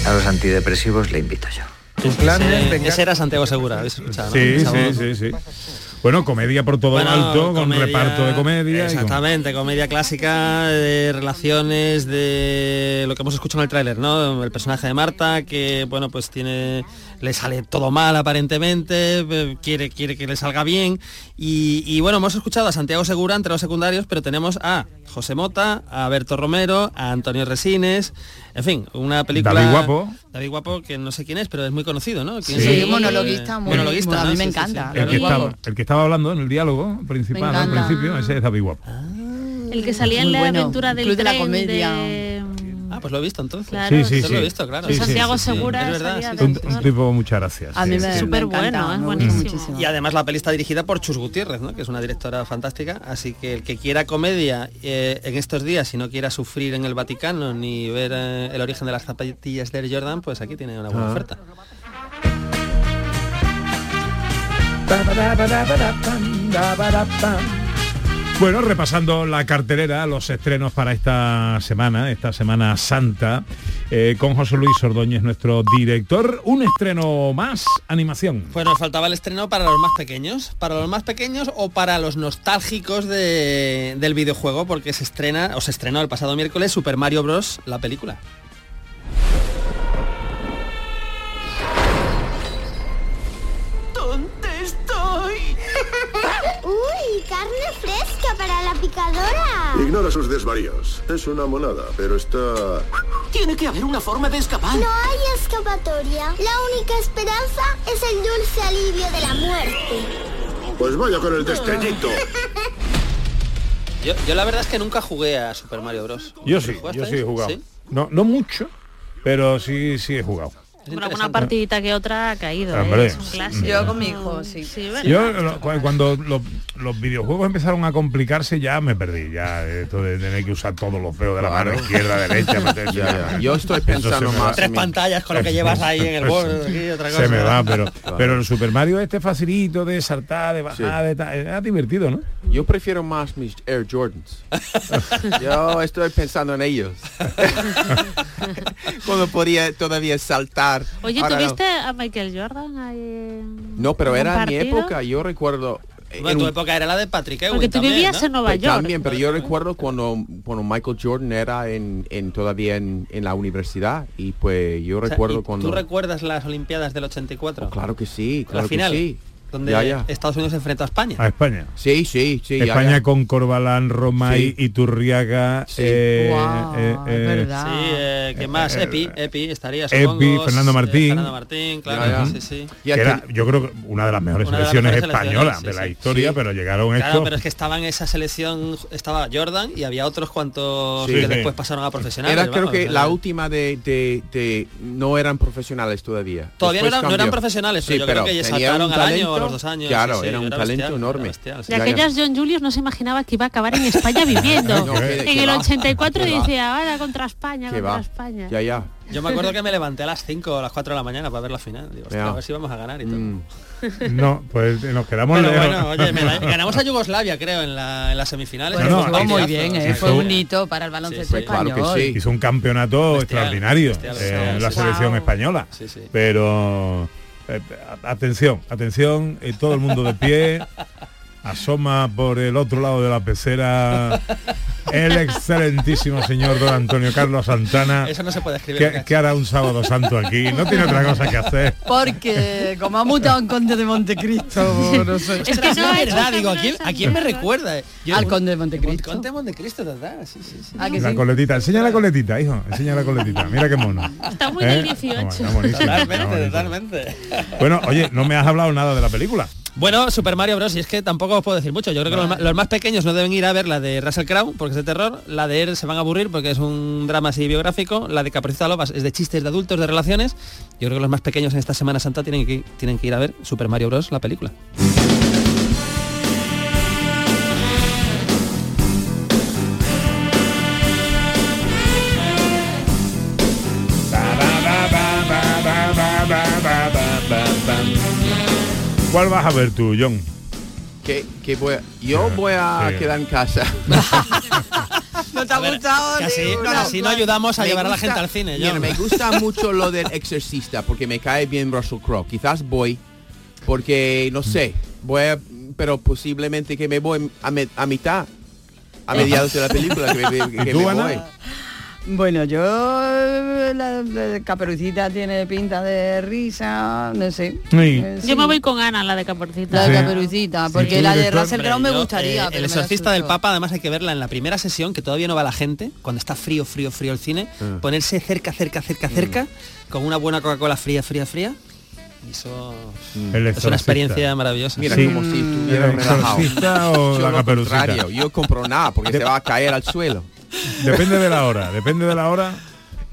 A los antidepresivos le invito yo. Ese, ese era Santiago Segura, ¿habéis escuchado? no? Sí, sí, sí, sí. Bueno, comedia por todo Bueno, alto, con reparto de comedia. con- Exactamente, comedia clásica de relaciones de lo que hemos escuchado en el tráiler, ¿no? El personaje de Marta que, bueno, pues tiene le sale todo mal aparentemente, eh, quiere quiere que le salga bien y, y, bueno, hemos escuchado a Santiago Segura entre los secundarios, pero tenemos a José Mota, a Berto Romero, a Antonio Resines, en fin, una película David Guapo. David Guapo que no sé quién es, pero es muy conocido, ¿no? ¿Quién Sí, es? monologuista, muy- monologuista, a mí ¿no? me Sí, encanta. sí. El que, estaba, el que estaba hablando en el diálogo principal al principio, ese es David Guapo. El que salía en la bueno. aventura del Club de la comedia. de- Ah, pues lo he visto entonces. Claro, Sí, sí, lo he visto, claro. Sí, Santiago sí, sí. Segura Es verdad, Un, sí. un tipo muchas gracias. A mí sí, me. Súper bueno, es buenísimo. Y además la peli está dirigida por Chus Gutiérrez, ¿no? que es una directora fantástica, así que el que quiera comedia eh, en estos días y no quiera sufrir en el Vaticano ni ver eh, el origen de las zapatillas de Air Jordan, pues aquí tiene una buena Ah. oferta. Bueno, repasando la cartelera, los estrenos para esta semana, esta semana santa, eh, con José Luis Ordóñez, nuestro director. Un estreno más, animación. Pues nos faltaba el estreno para los más pequeños, para los más pequeños o para los nostálgicos de- del videojuego, porque se estrena, o se estrenó el pasado miércoles Super Mario Bros. la película. Para la picadora! Ignora sus desvaríos. Es una monada, pero está... Tiene que haber una forma de escapar. No hay escapatoria. La única esperanza es el dulce alivio de la muerte. Pues vaya con el destellito. Yo, yo la verdad es que nunca jugué a Super Mario Bros. Yo sí, yo sí he jugado. ¿Sí? No, no mucho, pero sí, sí he jugado. Bueno, alguna partidita que otra ha caído. ¿eh? Es un clásico. Yo con mi hijo, sí. Yo lo- cuando lo- los videojuegos empezaron a complicarse ya me perdí. Ya esto de tener que usar todos los dedos de la mano izquierda, derecha. meter- Ya, ya. Yo estoy pensando más Tres pantallas con lo que llevas ahí en el borde, otra cosa. Se me va, pero, pero el Super Mario este facilito de saltar, de bajar, de tal, era divertido, ¿no? Yo prefiero más mis Air Jordans. Yo estoy pensando en ellos. Cuando podía todavía saltar. Oye, Ahora no. ¿tuviste a Michael Jordan ahí en- No, pero en era mi partido? época. Yo recuerdo. Bueno, en tu un- época era la de Patrick Ewing Porque tú también, vivías ¿no? en Nueva Pues York. También, pero yo recuerdo cuando, cuando Michael Jordan era en, en todavía en, en la universidad y pues yo O sea, recuerdo ¿y cuando... ¿Tú recuerdas las Olimpiadas del 84? Claro que sí, la claro final, que sí. Donde Ya, ya. Estados Unidos se enfrenta a España. A España. Sí, sí, sí. España ya. con Corbalán, Romay, Sí. Iturriaga, Sí. eh, eh, es eh, verdad. Sí, eh, ¿qué más? eh, Epi, Epi estaría, Epi, supongo. Fernando eh, Martín. Fernando Martín, claro, Ya, ya. sí, sí. Y que era, yo creo que una de las mejores Una de las selecciones mejores españolas selecciones, de la historia, Sí. pero llegaron Claro, estos. pero es que estaba en esa selección, estaba Jordan y había otros cuantos Sí, que sí. después pasaron a profesionales. Era creo vamos, que la última de, de, de- no eran profesionales todavía. Todavía no eran, no eran profesionales, pero Sí, yo creo que ya un al año los dos años. Claro, sí, sí, era un talento enorme. bestial, sí. De aquellas John Julius no se imaginaba que iba a acabar en España viviendo. No, que- en que el va, 84 que va. decía, ahora contra España, Que contra va. España. Ya, ya. Yo me acuerdo que me levanté a las 5 o a las 4 de la mañana para ver la final. Digo, a ver si vamos a ganar y todo. Mm. No, pues nos quedamos Pero bueno, oye, me la- ganamos a Yugoslavia, creo, en, la, en las semifinales. Pues No, no, muy bien, ¿eh? fue un hito para el baloncesto Sí, sí, claro que español. sí. Hizo un campeonato Bestial, extraordinario bestial, eh, bestial, en la sí. selección Wow. española. Sí, sí. Pero eh, atención, atención, eh, todo el mundo de pie. Asoma por el otro lado de la pecera el excelentísimo señor don Antonio Carlos Santana. Eso no se puede escribir. ¿Qué, Nacho. qué hará un sábado santo aquí? No tiene otra cosa que hacer. Porque como ha mutado en Conde de Montecristo, no sé. Es que no es verdad, digo, ¿a quién, ¿a quién me recuerda? Yo- Al Conde de Montecristo. Conde de Montecristo, ¿verdad? Sí, sí, sí. ¿A que La sí? coletita, enseña la coletita, hijo, enseña la coletita. Mira qué mono. Está muy ¿Eh? del 18. Está buenísimo, está Totalmente, totalmente. Bueno, oye, no me has hablado nada de la película. Bueno, Super Mario Bros. Y es que tampoco tampoco puedo decir mucho. Yo creo que los, más pequeños no deben ir a ver la de Russell Crowe, porque es de terror. La de él se van a aburrir porque es un drama así biográfico. La de Capricita Lobas es de chistes de adultos, de relaciones. Yo creo que los más pequeños en esta Semana Santa tienen que, tienen que ir a ver Super Mario Bros. la película. ¿Cuál vas a ver tú, John? Que, que voy a- yo voy a Sí. quedar en casa. ¿No te ha gustado? Uno? casi no ayudamos a Me llevar a la gente al cine. Mira, me gusta mucho lo del exorcista porque me cae bien Russell Crowe. Quizás voy porque no sé, voy a, pero posiblemente que me voy a, me- a mitad, a mediados de la película que me, voy. Bueno, yo eh, la, la caperucita tiene pinta de risa, no sé. Sí. Eh, Yo me voy con Ana, la de Caporcita. La de Sí. caperucita, porque Sí, la de. Russell Crowe me Yo, gustaría. eh, el exorcista del. Papa, además hay que verla en la primera sesión, que todavía no va la gente, cuando está frío, frío, frío el cine, Ah. ponerse cerca, cerca, cerca, cerca, con una buena Coca-Cola fría, fría, fría. Eso El es una experiencia maravillosa. Mira, Sí. como si ¿El estuviera relajado. o Yo la lo caperucita? contrario, yo compro nada porque se va a caer al suelo. Depende de la hora, depende de la hora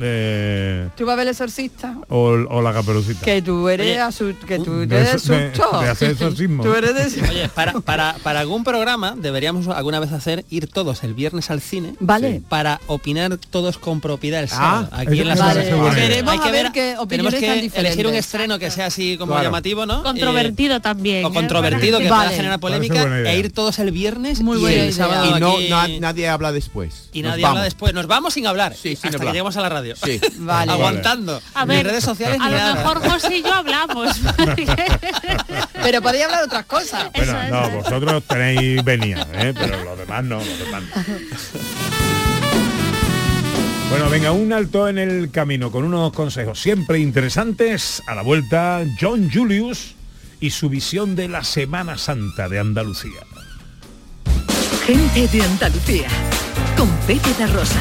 eh, ¿Tú vas a ver el exorcista? o, o la caperucita. Que tú eres Oye, que tú de eres de- hacer exorcismo. Tú eres de... Oye, para, para, para algún programa deberíamos alguna vez hacer ir todos el viernes al cine Vale. Sí. para opinar todos con propiedad el Ah, sábado. aquí eso en la. Queremos Hay que a ver qué tenemos opiniones que tan elegir un estreno que sea así como Claro. llamativo, ¿no? Controvertido también. Eh, o ¿eh? controvertido que Vale. pueda generar polémica e ir todos el viernes Muy y el sábado Y no, aquí- nadie habla después. y Nos nadie habla después. Nos vamos sin hablar. Sí, sin hasta que lleguemos a la radio. Sí. Vale. Aguantando. A ver, redes sociales a lo nada. mejor José y yo hablamos. Pero podéis hablar de otras cosas. Bueno, Eso, no, eso. vosotros tenéis venía, ¿eh? pero los demás no, los demás no. Bueno, venga, un alto en el camino con unos consejos siempre interesantes. A la vuelta, John Julius y su visión de la Semana Santa de Andalucía. Gente de Andalucía. Con Pepe da Rosa.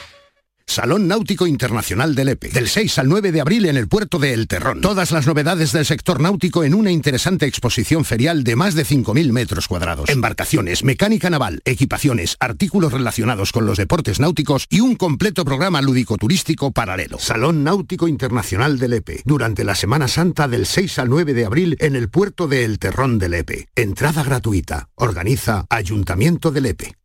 Salón Náutico Internacional del EPE. Del 6 al 9 de abril en el puerto de El Terrón. Todas las novedades del sector náutico en una interesante exposición ferial de más de 5.000 metros cuadrados. Embarcaciones, mecánica naval, equipaciones, artículos relacionados con los deportes náuticos y un completo programa lúdico-turístico paralelo. Salón Náutico Internacional del EPE. Durante la Semana Santa del 6 al 9 de abril en el puerto de El Terrón del EPE. Entrada gratuita. Organiza Ayuntamiento del EPE.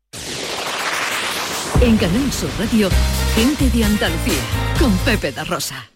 En Canal Sur Radio, gente de Andalucía. Con Pepe da Rosa.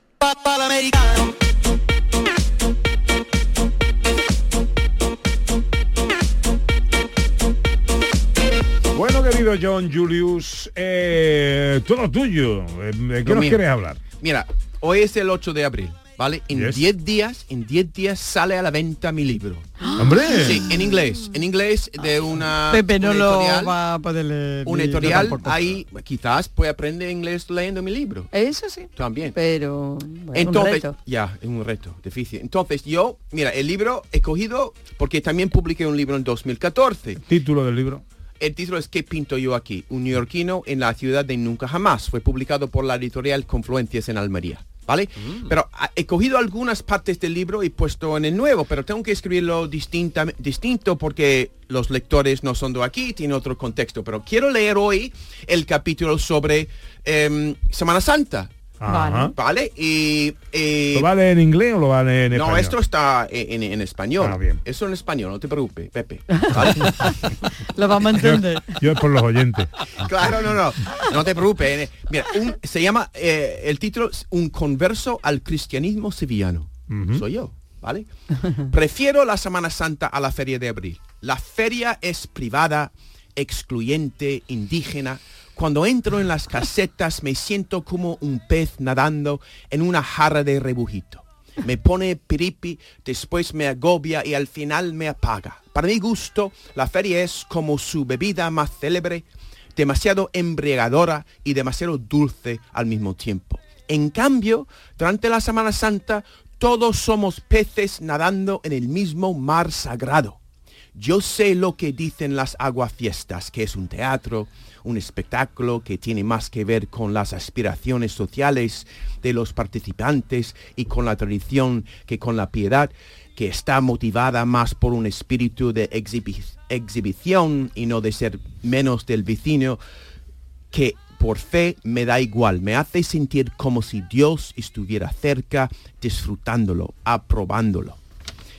Bueno, querido John Julius, eh, todo tuyo. Eh, ¿De qué Lo nos mío. quieres hablar? Mira, hoy es el 8 de abril, ¿vale? En Yes. 10 días, en 10 días sale a la venta mi libro. ¡Hombre! Sí, en inglés. En inglés de una Pepe no una lo editorial, va a poder leer. un editorial, ahí quizás puede aprender inglés leyendo mi libro. Eso sí. También. Pero bueno, Entonces, un reto. ya, es un reto difícil. Entonces yo, mira, el libro he cogido porque también publiqué un libro en 2014. Título del libro. El título es ¿Qué pinto yo aquí? Un neoyorquino en la ciudad de Nunca Jamás. Fue publicado por la editorial Confluencias en Almería. ¿Vale? Pero ah, he cogido algunas partes del libro y puesto en el nuevo, pero tengo que escribirlo distinta, distinto porque los lectores no son de aquí, tiene otro contexto. Pero quiero leer hoy el capítulo sobre em, Semana Santa. Ajá. ¿Vale? Y, eh, ¿Lo va a leer en inglés o lo va a leer en no, español? esto está en, en- en español. Ah, bien. Eso en español, no te preocupes, Pepe. ¿Vale? Lo vamos a entender. Yo es por los oyentes. Claro, no, no, no te preocupes. eh. Mira, un- se llama, eh, el título es Un converso al cristianismo sevillano. Soy yo, ¿vale? Prefiero la Semana Santa a la Feria de Abril. La feria es privada, excluyente, indígena. Cuando entro en las casetas me siento como un pez nadando en una jarra de rebujito. Me pone piripi, después me agobia y al final me apaga. Para mi gusto, la feria es como su bebida más célebre, demasiado embriagadora y demasiado dulce al mismo tiempo. En cambio, durante la Semana Santa, todos somos peces nadando en el mismo mar sagrado. Yo sé lo que dicen las aguafiestas, que es un teatro, un espectáculo que tiene más que ver con las aspiraciones sociales de los participantes y con la tradición que con la piedad, que está motivada más por un espíritu de exhibi- exhibición y no de ser menos del vecino, que por fe me da igual, me hace sentir como si Dios estuviera cerca, disfrutándolo, aprobándolo.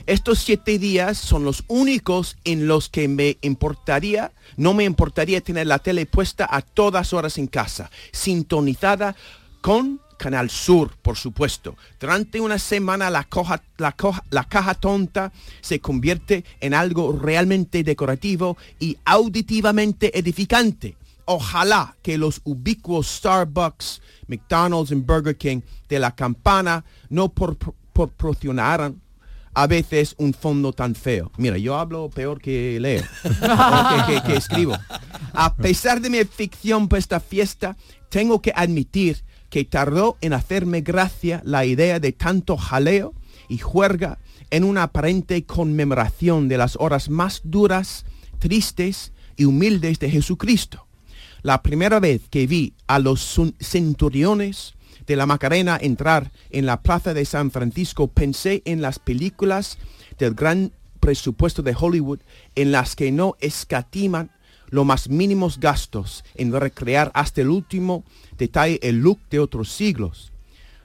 Estos siete días son los únicos en los que me importaría, no me importaría tener la tele puesta a todas horas en casa, sintonizada con Canal Sur, por supuesto. Durante una semana la, la la caja tonta se convierte en algo realmente decorativo y auditivamente edificante. Ojalá que los ubicuos Starbucks, McDonald's y Burger King de la campana no por- por- proporcionaran a veces un fondo tan feo. Mira, yo hablo peor que leo, que, que- que escribo. A pesar de mi ficción por esta fiesta, tengo que admitir que tardó en hacerme gracia la idea de tanto jaleo y juerga en una aparente conmemoración de las horas más duras, tristes y humildes de Jesucristo. La primera vez que vi a los centuriones de la Macarena entrar en la plaza de San Francisco, pensé en las películas del gran presupuesto de Hollywood en las que no escatiman los más mínimos gastos en recrear hasta el último detalle el look de otros siglos.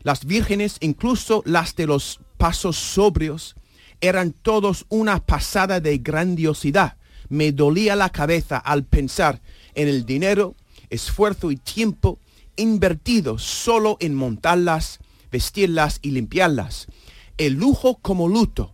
Las vírgenes, incluso las de los pasos sobrios, eran todos una pasada de grandiosidad. Me dolía la cabeza al pensar en el dinero, esfuerzo y tiempo invertidos solo en montarlas, vestirlas y limpiarlas. El lujo como luto.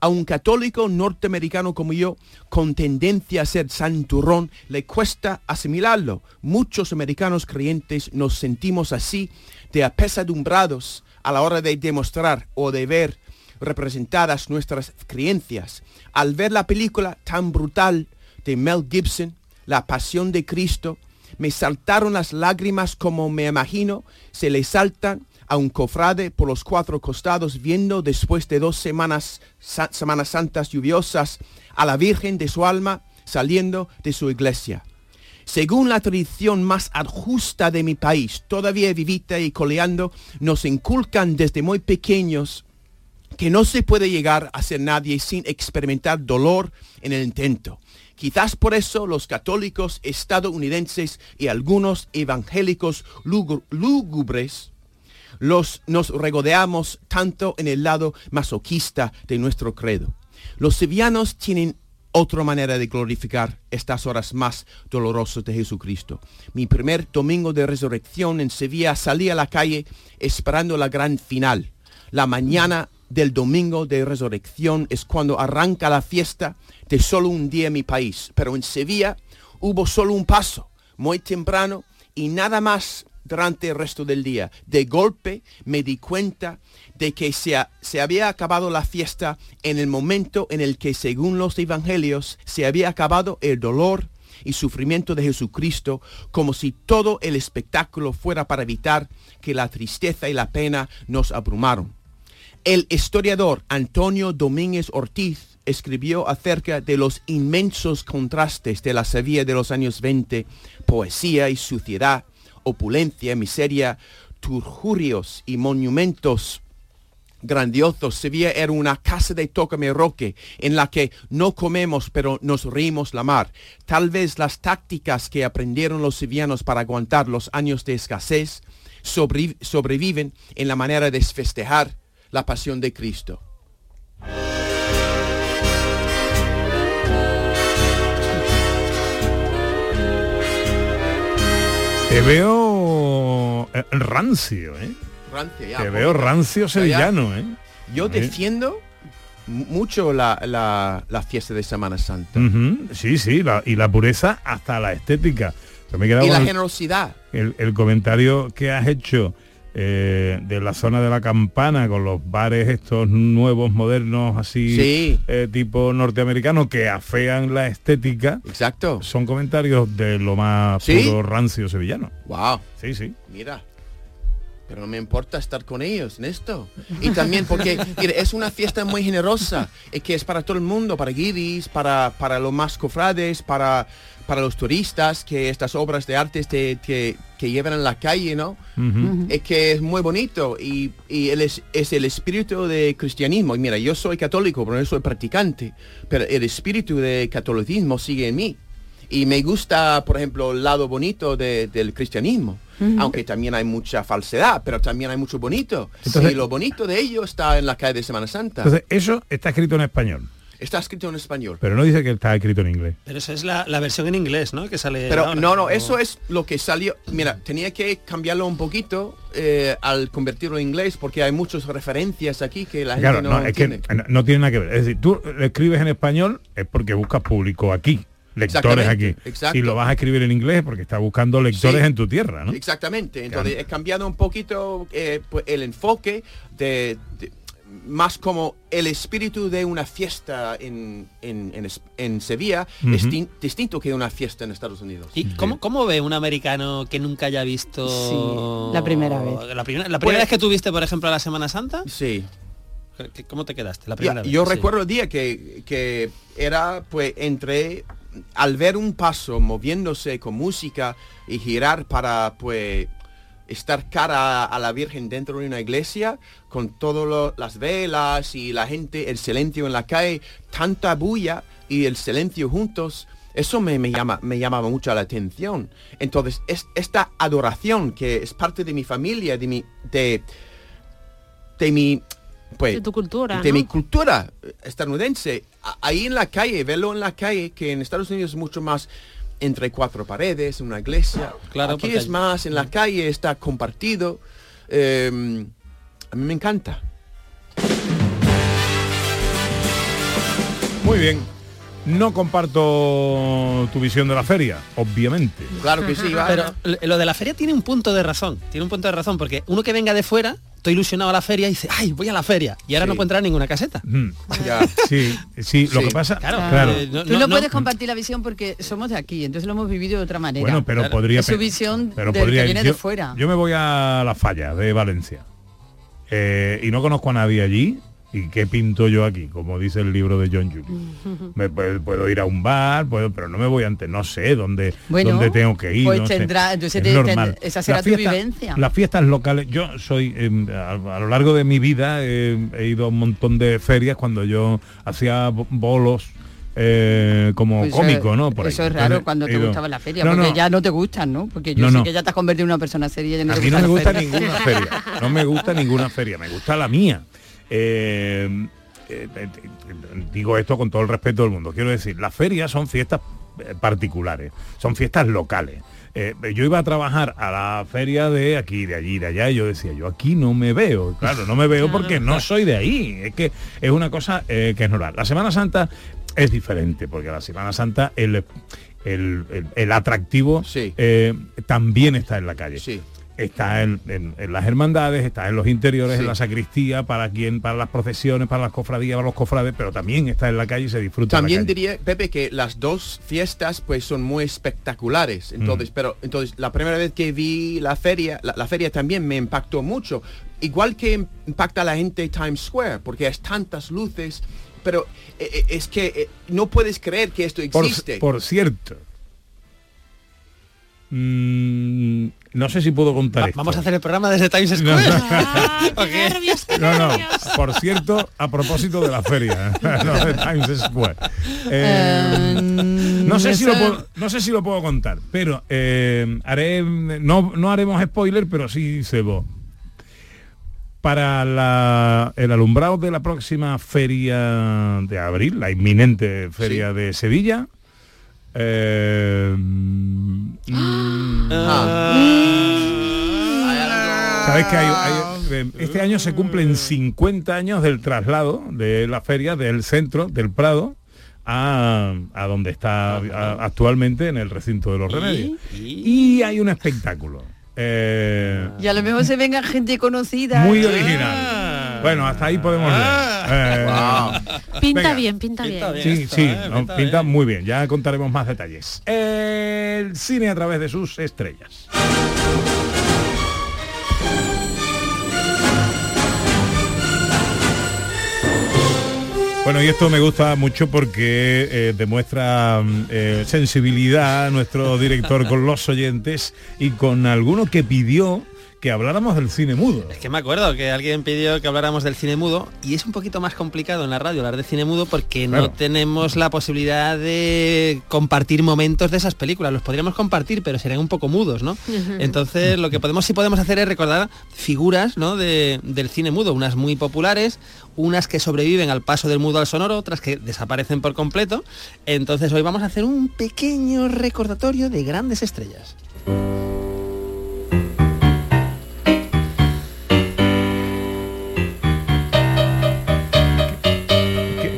A un católico norteamericano como yo, con tendencia a ser santurrón, le cuesta asimilarlo. Muchos americanos creyentes nos sentimos así de apesadumbrados a la hora de demostrar o de ver representadas nuestras creencias. Al ver la película tan brutal de Mel Gibson, La Pasión de Cristo, me saltaron las lágrimas como me imagino se le saltan a un cofrade por los cuatro costados viendo después de dos semanas, semanas santas lluviosas a la Virgen de su alma saliendo de su iglesia. Según la tradición más adjusta de mi país, todavía vivita y coleando, nos inculcan desde muy pequeños que no se puede llegar a ser nadie sin experimentar dolor en el intento. Quizás por eso los católicos estadounidenses y algunos evangélicos lúgu- lúgubres los, nos regodeamos tanto en el lado masoquista de nuestro credo. Los sevillanos tienen otra manera de glorificar estas horas más dolorosas de Jesucristo. Mi primer domingo de resurrección en Sevilla salí a la calle esperando la gran final. La mañana del domingo de resurrección es cuando arranca la fiesta de solo un día en mi país. Pero en Sevilla hubo solo un paso, muy temprano, y nada más durante el resto del día. De golpe me di cuenta de que se, ha- se había acabado la fiesta en el momento en el que, según los evangelios, se había acabado el dolor y sufrimiento de Jesucristo, como si todo el espectáculo fuera para evitar que la tristeza y la pena nos abrumaron. El historiador Antonio Domínguez Ortiz escribió acerca de los inmensos contrastes de la Sevilla de los años 20, poesía y suciedad, opulencia, miseria, turjurios y monumentos grandiosos. Sevilla era una casa de tócame roque en la que no comemos pero nos reímos la mar. Tal vez las tácticas que aprendieron los sevillanos para aguantar los años de escasez sobrevi- sobreviven en la manera de festejar la pasión de Cristo. Te veo eh, rancio, ¿eh? Rancio, ya, Te un veo rancio ya. sevillano, ¿eh? Yo defiendo mu- mucho la, la- la fiesta de Semana Santa. Sí, sí, la- y la pureza hasta la estética. Me Y la generosidad. el, el comentario que has hecho eh, de la zona de la campana con los bares estos nuevos, modernos, así Sí. eh, tipo norteamericanos que afean la estética. Exacto. Son comentarios de lo más ¿Sí? puro rancio sevillano. Wow. Sí, sí. Mira. Pero no me importa estar con ellos en esto. Y también porque mire, es una fiesta muy generosa, y que es para todo el mundo, para guiris, para, para los más cofrades, para, para los turistas, que estas obras de arte te, te- que llevan en la calle, ¿no? Es que es muy bonito y, y él es, es el espíritu de cristianismo. Y mira, yo soy católico, pero no soy practicante, pero el espíritu de catolicismo sigue en mí. Y me gusta, por ejemplo, el lado bonito de- del cristianismo. Aunque también hay mucha falsedad, pero también hay mucho bonito. Entonces- y lo bonito de ello está en la calle de Semana Santa. Entonces, eso está escrito en español, está escrito en español. pero no dice que está escrito en inglés. Pero eso es la, la versión en inglés, ¿no? Que sale Pero ahora. no, no, O- eso es lo que salió. Mira, tenía que cambiarlo un poquito eh, al convertirlo en inglés porque hay muchas referencias aquí que la gente Claro, no, no, es que entiende. no, no tiene nada que ver. Es decir, tú lo escribes en español es porque buscas público aquí, lectores aquí. Exacto. Si lo vas a escribir en inglés porque estás buscando lectores Sí. en tu tierra, ¿no? Exactamente. Entonces he cambiado un poquito eh, pues, el enfoque de, de- más como el espíritu de una fiesta en, en, en Sevilla es distinto que una fiesta en Estados Unidos. ¿Y cómo, cómo ve un americano que nunca haya visto Sí, la primera vez. La primera, la primera Pues- vez que tuviste, por ejemplo, la Semana Santa? Sí. ¿Qué- ¿Cómo te quedaste? La Ya, primera vez. yo sí. recuerdo el día que, que era pues entre al ver un paso moviéndose con música y girar para pues estar cara a la Virgen dentro de una iglesia con todas las velas y la gente, el silencio en la calle, tanta bulla y el silencio juntos, eso me, me llama, me llamaba mucho la atención. Entonces, es, esta adoración que es parte de mi familia, de mi, de, de mi, pues, De tu cultura, de ¿no? mi cultura estadounidense. Ahí en la calle, verlo en la calle, que en Estados Unidos es mucho más entre cuatro paredes, en una iglesia. Claro, Aquí es más en la calle, está compartido. Eh, a mí me encanta. Muy bien. No comparto tu visión de la feria, obviamente. Claro que sí. Pero lo de la feria tiene un punto de razón, tiene un punto de razón, porque uno que venga de fuera, estoy ilusionado a la feria y dice, ay, voy a la feria, y ahora Sí. no puedo entrar en ninguna caseta. Mm. Sí, sí, lo Sí. que pasa, Claro, claro. eh, no- Tú no- no, no- puedes compartir la visión porque somos de aquí, entonces lo hemos vivido de otra manera. Bueno, pero podría Es su visión pero del podría que viene yo, de fuera. Yo me voy a la falla de Valencia eh, y no conozco a nadie allí. ¿Y qué pinto yo aquí? Como dice el libro de John Julius. Me puedo, puedo ir a un bar, puedo, pero no me voy antes, no sé dónde, Bueno, dónde tengo que ir. pues no sé. tendrá- entonces Es te- normal. esa será Las tu fiestas- vivencia. Las fiestas locales, yo soy, eh, a, a lo largo de mi vida eh, he ido a un montón de ferias cuando yo hacía bo- bolos eh, como Pues eso- cómico, ¿no? Por ahí. eso es Entonces, raro cuando te gustaba la feria, No, porque no. ya no te gustan, ¿no? Porque yo No, sé que ya te has convertido en una persona seria y ya no A mí no me gusta feria. ninguna feria. No me gusta ninguna feria. Me gusta la mía. Eh, eh, eh, digo esto con todo el respeto del mundo, quiero decir, las ferias son fiestas particulares, son fiestas locales. Eh, yo iba a trabajar a la feria de aquí, de allí, de allá, y yo decía, yo aquí no me veo. Claro, no me veo porque no soy de ahí. Es que es una cosa eh, que es normal. La Semana Santa es diferente, porque la Semana Santa el, el, el- el atractivo eh, también está en la calle. Está en, en- en las hermandades, está en los interiores, Sí. en la sacristía, para quien, para las procesiones, para las cofradías, para los cofrades, pero también está en la calle y se disfruta. en la También calle. diría, Pepe, que las dos fiestas pues son muy espectaculares. Entonces, pero entonces la primera vez que vi la feria, la, la feria también me impactó mucho. Igual que impacta a la gente Times Square, porque es tantas luces, pero eh, eh, es que eh, no puedes creer que esto Por, existe. por cierto, mm, no sé si puedo contar esto. Vamos a hacer el programa desde Times Square. no. No, no, por cierto, a propósito de la feria, no, de Times Square. Eh, no, sé si lo puedo, no sé si lo puedo contar, pero eh, haré, no, no haremos spoiler, pero sí cebo. Para la- el alumbrado de la próxima feria de abril, la inminente feria de Sevilla, eh, mm, Sabes que hay, hay- eh, este año se cumplen 50 años del traslado de la feria del centro del Prado a, a donde está a- actualmente en el recinto de los remedios. Y hay un espectáculo. eh, Y a lo mejor se venga gente conocida. muy original. Bueno, hasta ahí podemos leer. Eh, Pinta venga. bien, pinta, bien. Sí, sí, no, pinta muy bien. Ya contaremos más detalles. El cine a través de sus estrellas. Bueno, y esto me gusta mucho porque eh, demuestra mm, eh, sensibilidad a nuestro director con los oyentes y con alguno que pidió que habláramos del cine mudo. Es que me acuerdo que alguien pidió que habláramos del cine mudo y es un poquito más complicado en la radio hablar de cine mudo porque Claro. no tenemos la posibilidad de compartir momentos de esas películas. Los podríamos compartir, pero serían un poco mudos, ¿no? Entonces lo que podemos sí podemos hacer es recordar figuras ¿no? de- del cine mudo, unas muy populares, unas que sobreviven al paso del mudo al sonoro, otras que desaparecen por completo. Entonces hoy vamos a hacer un pequeño recordatorio de grandes estrellas.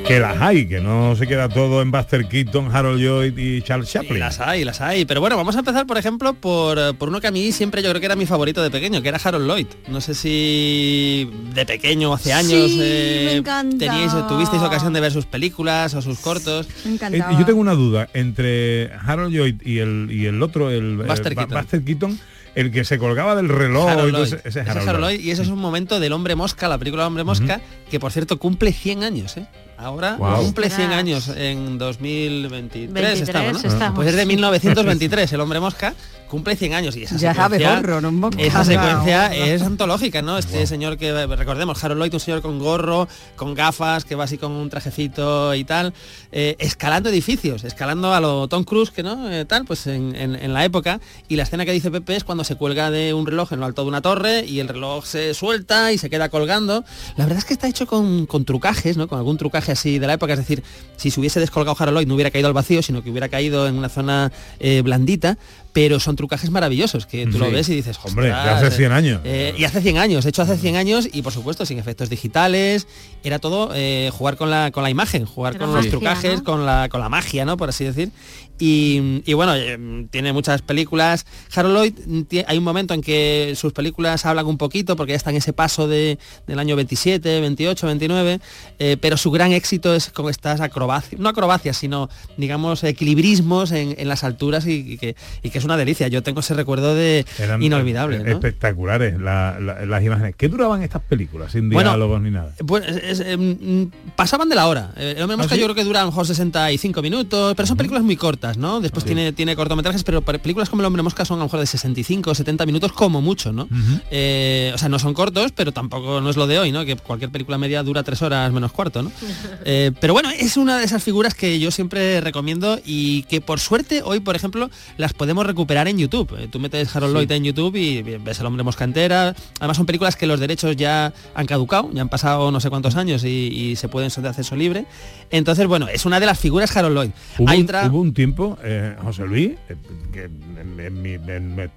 Que, las hay, que no se queda todo en Buster Keaton, Harold Lloyd y Charles Chaplin. Las hay, las hay. Pero bueno, vamos a empezar, por ejemplo, por, eh, por uno que a mí siempre yo creo que era mi favorito de pequeño, que era Harold Lloyd. No sé si de pequeño, hace años, Sí, eh, me teníais, tuvisteis ocasión de ver sus películas o sus cortos. Me Eh, yo tengo una duda entre Harold Lloyd y el y el otro, el eh, Buster Ba- Keaton. Buster Keaton, el que se colgaba del reloj. Harold y todo Lloyd. ese- ese Ese es es Harold Lloyd, y ese es un momento del hombre mosca, la película Hombre Mosca, que por cierto cumple 100 años, ¿eh? Ahora cumple 100 Ostras. años en 2023 23 estamos, ¿no? estamos. Pues es de 1923, el hombre mosca cumple 100 años y esa Ya sabe secuencia, gorro, no esa secuencia es antológica, ¿no? Este señor que recordemos, Harold Lloyd, un señor con gorro, con gafas, que va así con un trajecito y tal, eh, escalando edificios, escalando a lo Tom Cruise, que no, Eh, tal, pues en, en- en la época. Y la escena que dice Pepe es cuando se cuelga de un reloj en lo alto de una torre y el reloj se suelta y se queda colgando. La verdad es que está hecho con, con trucajes, ¿no? Con algún trucaje así de la época, es decir, si se hubiese descolgado Harold Lloyd no hubiera caído al vacío, sino que hubiera caído en una zona eh, blandita, pero son trucajes maravillosos, que tú lo ves y dices, Hombre, de "Ostras, hace 100 años. eh, y hace 100 años, hecho hace 100 años y por supuesto sin efectos digitales, era todo eh, jugar con la, con la imagen, jugar Era con los trucajes, ¿no? con, la, con la magia, ¿no? Por así decir. Y, y bueno, eh, tiene muchas películas. Harold Lloyd, mm, hay un momento en que sus películas hablan un poquito porque ya está en ese paso de, del año 27, 28, 29, eh, pero su gran éxito es con estas acrobacias, no acrobacias, sino digamos equilibrismos en, en las alturas y, y que, y que es una delicia. Yo tengo ese recuerdo de Eran inolvidable. ¿no? espectaculares la- la- las imágenes. ¿Qué duraban estas películas sin Bueno, diálogos ni nada? Pues es- es, mm, pasaban de la hora. Eh, El hombre mosca ¿Ah, sí? yo creo que dura a lo mejor 65 minutos, pero son películas muy cortas, ¿no? Después tiene, tiene cortometrajes, pero películas como El hombre mosca son a lo mejor de 65 o 70 minutos como mucho, ¿no? Eh, o sea, no son cortos, pero tampoco no es lo de hoy, ¿no? Que cualquier película media dura tres horas menos cuarto, ¿no? Eh, pero bueno, es una de esas figuras que yo siempre recomiendo y que por suerte hoy, por ejemplo, las podemos recuperar en YouTube. Eh, Tú metes Harold Lloyd en YouTube y ves El hombre mosca entera. Además son películas que los derechos ya han caducado, ya han pasado no sé cuántos años y, y se pueden ser de acceso libre. Entonces, bueno, es una de las figuras Harold Lloyd. Hubo, Hay un- otra- hubo un tiempo, eh, José Luis, eh, que en- en mi- en- me-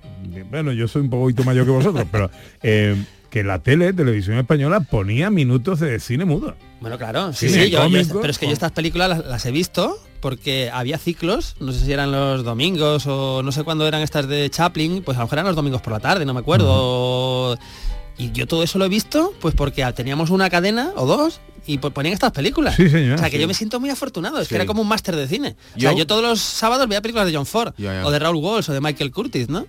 bueno, yo soy un poquito mayor que vosotros, pero eh, que la tele, televisión española, ponía minutos de cine mudo. Bueno, claro, sí, Cine sí, yo- yo- cómico, pero es que yo estas películas las, las he visto porque había ciclos, no sé si eran los domingos o no sé cuándo eran estas de Chaplin, pues a lo mejor eran los domingos por la tarde, no me acuerdo. Y yo todo eso lo he visto pues porque teníamos una cadena o dos y pues ponían estas películas. Sí, señor. O sea, que Sí. yo me siento muy afortunado, es Sí. que era como un máster de cine. O sea, Yo- yo todos los sábados veía películas de John Ford o de Raúl Walsh o de Michael Curtis, ¿no?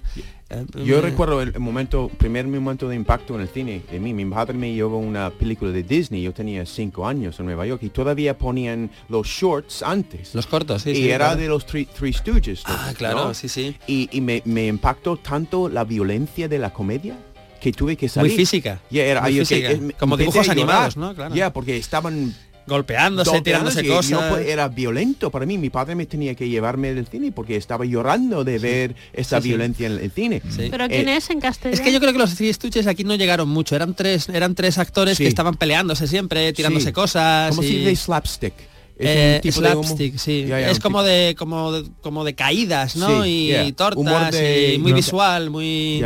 Yo eh, recuerdo el momento, primer momento de impacto en el cine de mí. Mi padre me llevó una película de Disney. Yo tenía cinco años en Nueva York y todavía ponían los shorts antes. Los cortos, sí, Y sí, era claro. de los Three, Three Stooges. Ah, claro, ¿no? sí, sí. Y, y me, me impactó tanto la violencia de la comedia que tuve que salir. Muy física. Ya, era, Muy que- eh, Como dibujos animados, ¿no? Claro. Ya, porque estaban golpeándose, tirándose no cosas. era violento para mí. Mi padre me tenía que llevarme del cine porque estaba llorando de ver Sí, sí. violencia en el cine. ¿Pero Eh, quién es en castellano? Es que yo creo que los Three Stooges aquí no llegaron mucho. Eran tres, eran tres actores Sí. que estaban peleándose siempre, tirándose Sí. cosas. Como y- si de slapstick. Es Eh, un tipo de slapstick, sí. Ya, ya, es como de, como de como de caídas, ¿no? Sí, y yeah. tortas de- y muy No. visual, muy.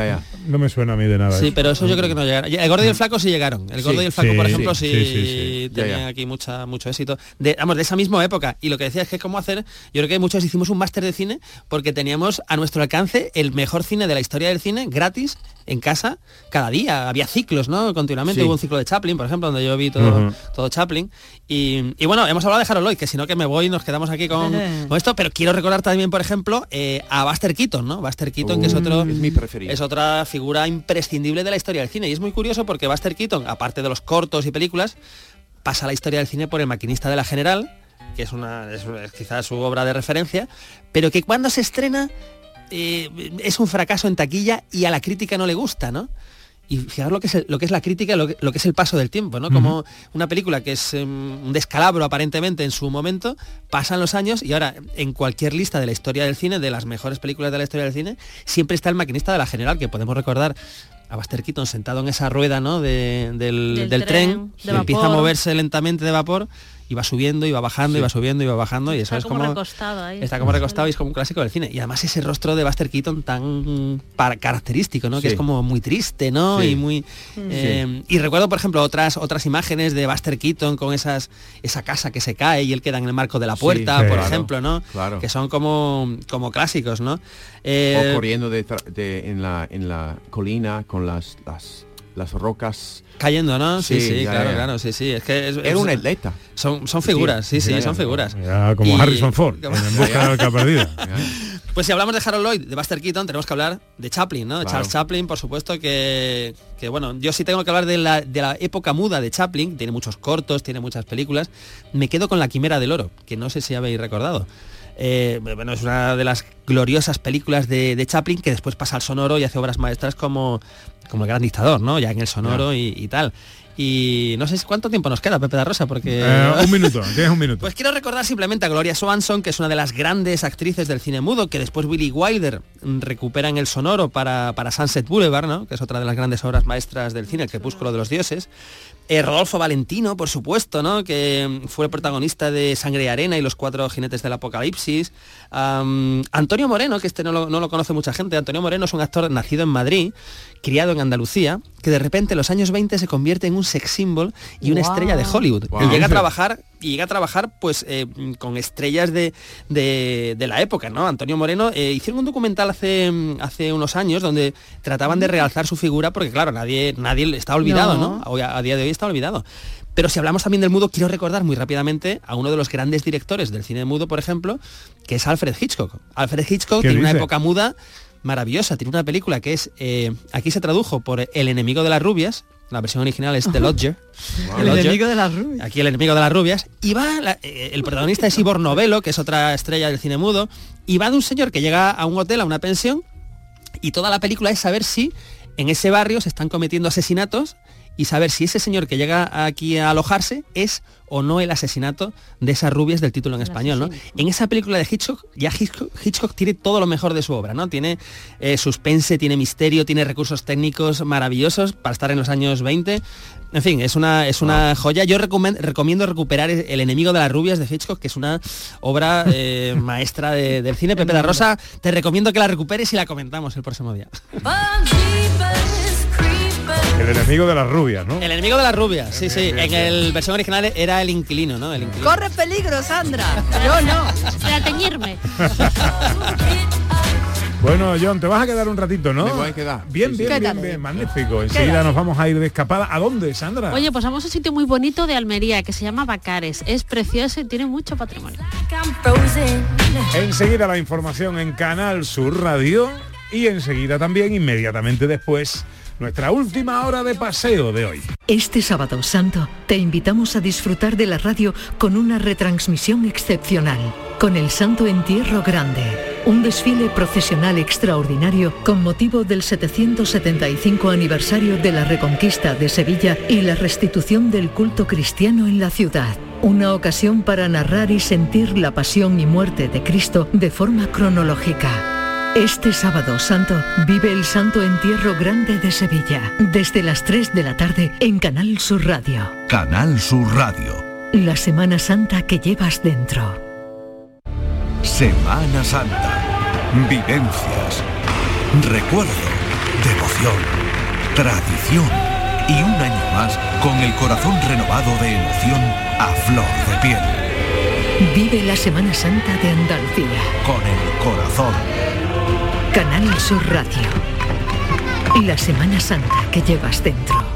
No me suena a mí de nada. Sí, eso. pero eso yo creo que no llegaron. El gordo y el flaco sí llegaron. El gordo Sí, y el flaco, sí, por ejemplo, sí, sí, sí, sí. Ya, tenían ya. aquí mucha, mucho éxito. De, vamos, de esa misma época. Y lo que decía es que cómo hacer, yo creo que muchos hicimos un máster de cine porque teníamos a nuestro alcance el mejor cine de la historia del cine, gratis, en casa, cada día. Había ciclos, ¿no? Continuamente Sí. hubo un ciclo de Chaplin, por ejemplo, donde yo vi todo, todo Chaplin. Y, y bueno, hemos hablado de Harold Lloyd, que si no que me voy y nos quedamos aquí con, con esto, pero quiero recordar también, por ejemplo, eh, a Buster Keaton, ¿no? Buster Keaton, que es otro es mi preferido. es otra figura imprescindible de la historia del cine. Y es muy curioso porque Buster Keaton, aparte de los cortos y películas, pasa la historia del cine por el maquinista de la General, que es una es, es quizás su obra de referencia, pero que cuando se estrena eh, es un fracaso en taquilla y a la crítica no le gusta, ¿no? Y fijaros lo que es, el- lo que es la crítica, lo que, lo que es el paso del tiempo, ¿no? Como una película que es em, un descalabro aparentemente en su momento, pasan los años y ahora en cualquier lista de la historia del cine, de las mejores películas de la historia del cine, siempre está el maquinista de la general, que podemos recordar a Buster Keaton sentado en esa rueda, ¿no? De- del, Del del tren, tren, de que empieza a moverse lentamente de vapor y va subiendo y va bajando y va subiendo y va bajando y eso es como como recostado ahí. está como recostado y es como un clásico del cine. Y además ese rostro de Buster Keaton tan para- característico no que es como muy triste no Sí. y muy eh, y recuerdo por ejemplo otras otras imágenes de Buster Keaton con esas esa casa que se cae y él queda en el marco de la puerta sí, por claro, ejemplo no claro. que son como como clásicos no Eh, o corriendo de, de- en, la, en la colina con las, las, las rocas. cayendo no sí sí, Sí, ya, claro ya. claro sí sí es que es, Era es- un atleta. son son figuras sí sí, son figuras Ya, como Y- Harrison Ford, como- en busca de la arca perdida. Pues si hablamos de Harold Lloyd, de Buster Keaton, tenemos que hablar de Chaplin, ¿no? De Claro. Charles Chaplin, por supuesto, que, que, bueno, yo sí tengo que hablar de la, de la época muda de Chaplin, tiene muchos cortos, tiene muchas películas. Me quedo con La Quimera del Oro, que no sé si habéis recordado. Eh, bueno, es una de las gloriosas películas de, de Chaplin que después pasa al sonoro y hace obras maestras como, como El Gran Dictador, ¿no? Ya en el sonoro y, y tal. Y no sé cuánto tiempo nos queda, Pepe da Rosa, porque... Eh, un minuto, tienes un minuto. Pues quiero recordar simplemente a Gloria Swanson, que es una de las grandes actrices del cine mudo, que después Billy Wilder recupera en el sonoro para, para Sunset Boulevard, ¿no? que es otra de las grandes obras maestras del cine, El crepúsculo de los dioses. Eh, Rodolfo Valentino, por supuesto, ¿no? que mm, fue el protagonista de Sangre y Arena y Los Cuatro Jinetes del Apocalipsis. Antonio Moreno, que este no lo conoce mucha gente, Antonio Moreno es un actor nacido en Madrid, criado en Andalucía, que de repente en los años 20 se convierte en un sex symbol y una estrella de Hollywood. Y llega a trabajar y llega a trabajar pues eh, con estrellas de, de- de la época, ¿no? Antonio Moreno eh, hicieron un documental hace, mm, hace unos años donde trataban de realzar su figura porque claro, nadie, nadie está olvidado, ¿no? No. Hoy- a, día de hoy está olvidado. Pero si hablamos también del mudo, quiero recordar muy rápidamente a uno de los grandes directores del cine mudo, por ejemplo, que es Alfred Hitchcock. Alfred Hitchcock ¿Qué tiene una época muda maravillosa. Tiene una película que es, eh, aquí se tradujo por El enemigo de las rubias, la versión original es The Lodger. El Lodger. enemigo de las rubias. Aquí el enemigo de las rubias. Y va, la- eh, el protagonista es Ivor Novello, que es otra estrella del cine mudo, y va de un señor que llega a un hotel, a una pensión, y toda la película es saber si en ese barrio se están cometiendo asesinatos y saber si ese señor que llega aquí a alojarse es o no el asesinato de esas rubias del título en español, ¿no? En esa película de Hitchcock, ya Hitchcock, Hitchcock tiene todo lo mejor de su obra, ¿no? Tiene eh, suspense, tiene misterio, tiene recursos técnicos maravillosos para estar en los años 20. En fin, es una, es una joya. Yo recomiendo, recomiendo recuperar El enemigo de las rubias de Hitchcock, que es una obra eh, maestra de- del cine. Pepe da Rosa, te recomiendo que la recuperes y la comentamos el próximo día. El enemigo de las rubias, ¿no? El enemigo de las rubias, sí, sí. En el versión original era el inquilino, ¿no? El inquilino. Corre peligro, Sandra. Yo no. Para teñirme. Bueno, John, te vas a quedar un ratito, ¿no? Me voy a quedar. Bien, Sí, sí. bien, bien, bien, magnífico. Enseguida Quédate. nos vamos a ir de escapada. ¿A dónde, Sandra? Oye, pues vamos a un sitio muy bonito de Almería que se llama Bacares. Es precioso y tiene mucho patrimonio. Enseguida la información en Canal Sur Radio y enseguida también, inmediatamente después, nuestra última hora de paseo de hoy. Este sábado santo te invitamos a disfrutar de la radio con una retransmisión excepcional, con el Santo Entierro Grande, un desfile procesional extraordinario con motivo del 775 aniversario de la Reconquista de Sevilla y la restitución del culto cristiano en la ciudad. Una ocasión para narrar y sentir la pasión y muerte de Cristo de forma cronológica. Este sábado santo vive el Santo Entierro Grande de Sevilla, desde las 3 de la tarde en Canal Sur Radio. Canal Sur Radio. La Semana Santa que llevas dentro. Semana Santa. Vivencias. Recuerdo. Devoción. Tradición. Y un año más con el corazón renovado de emoción a flor de piel. Vive la Semana Santa de Andalucía. Con el corazón. Canal Sur Radio. La Semana Santa que llevas dentro.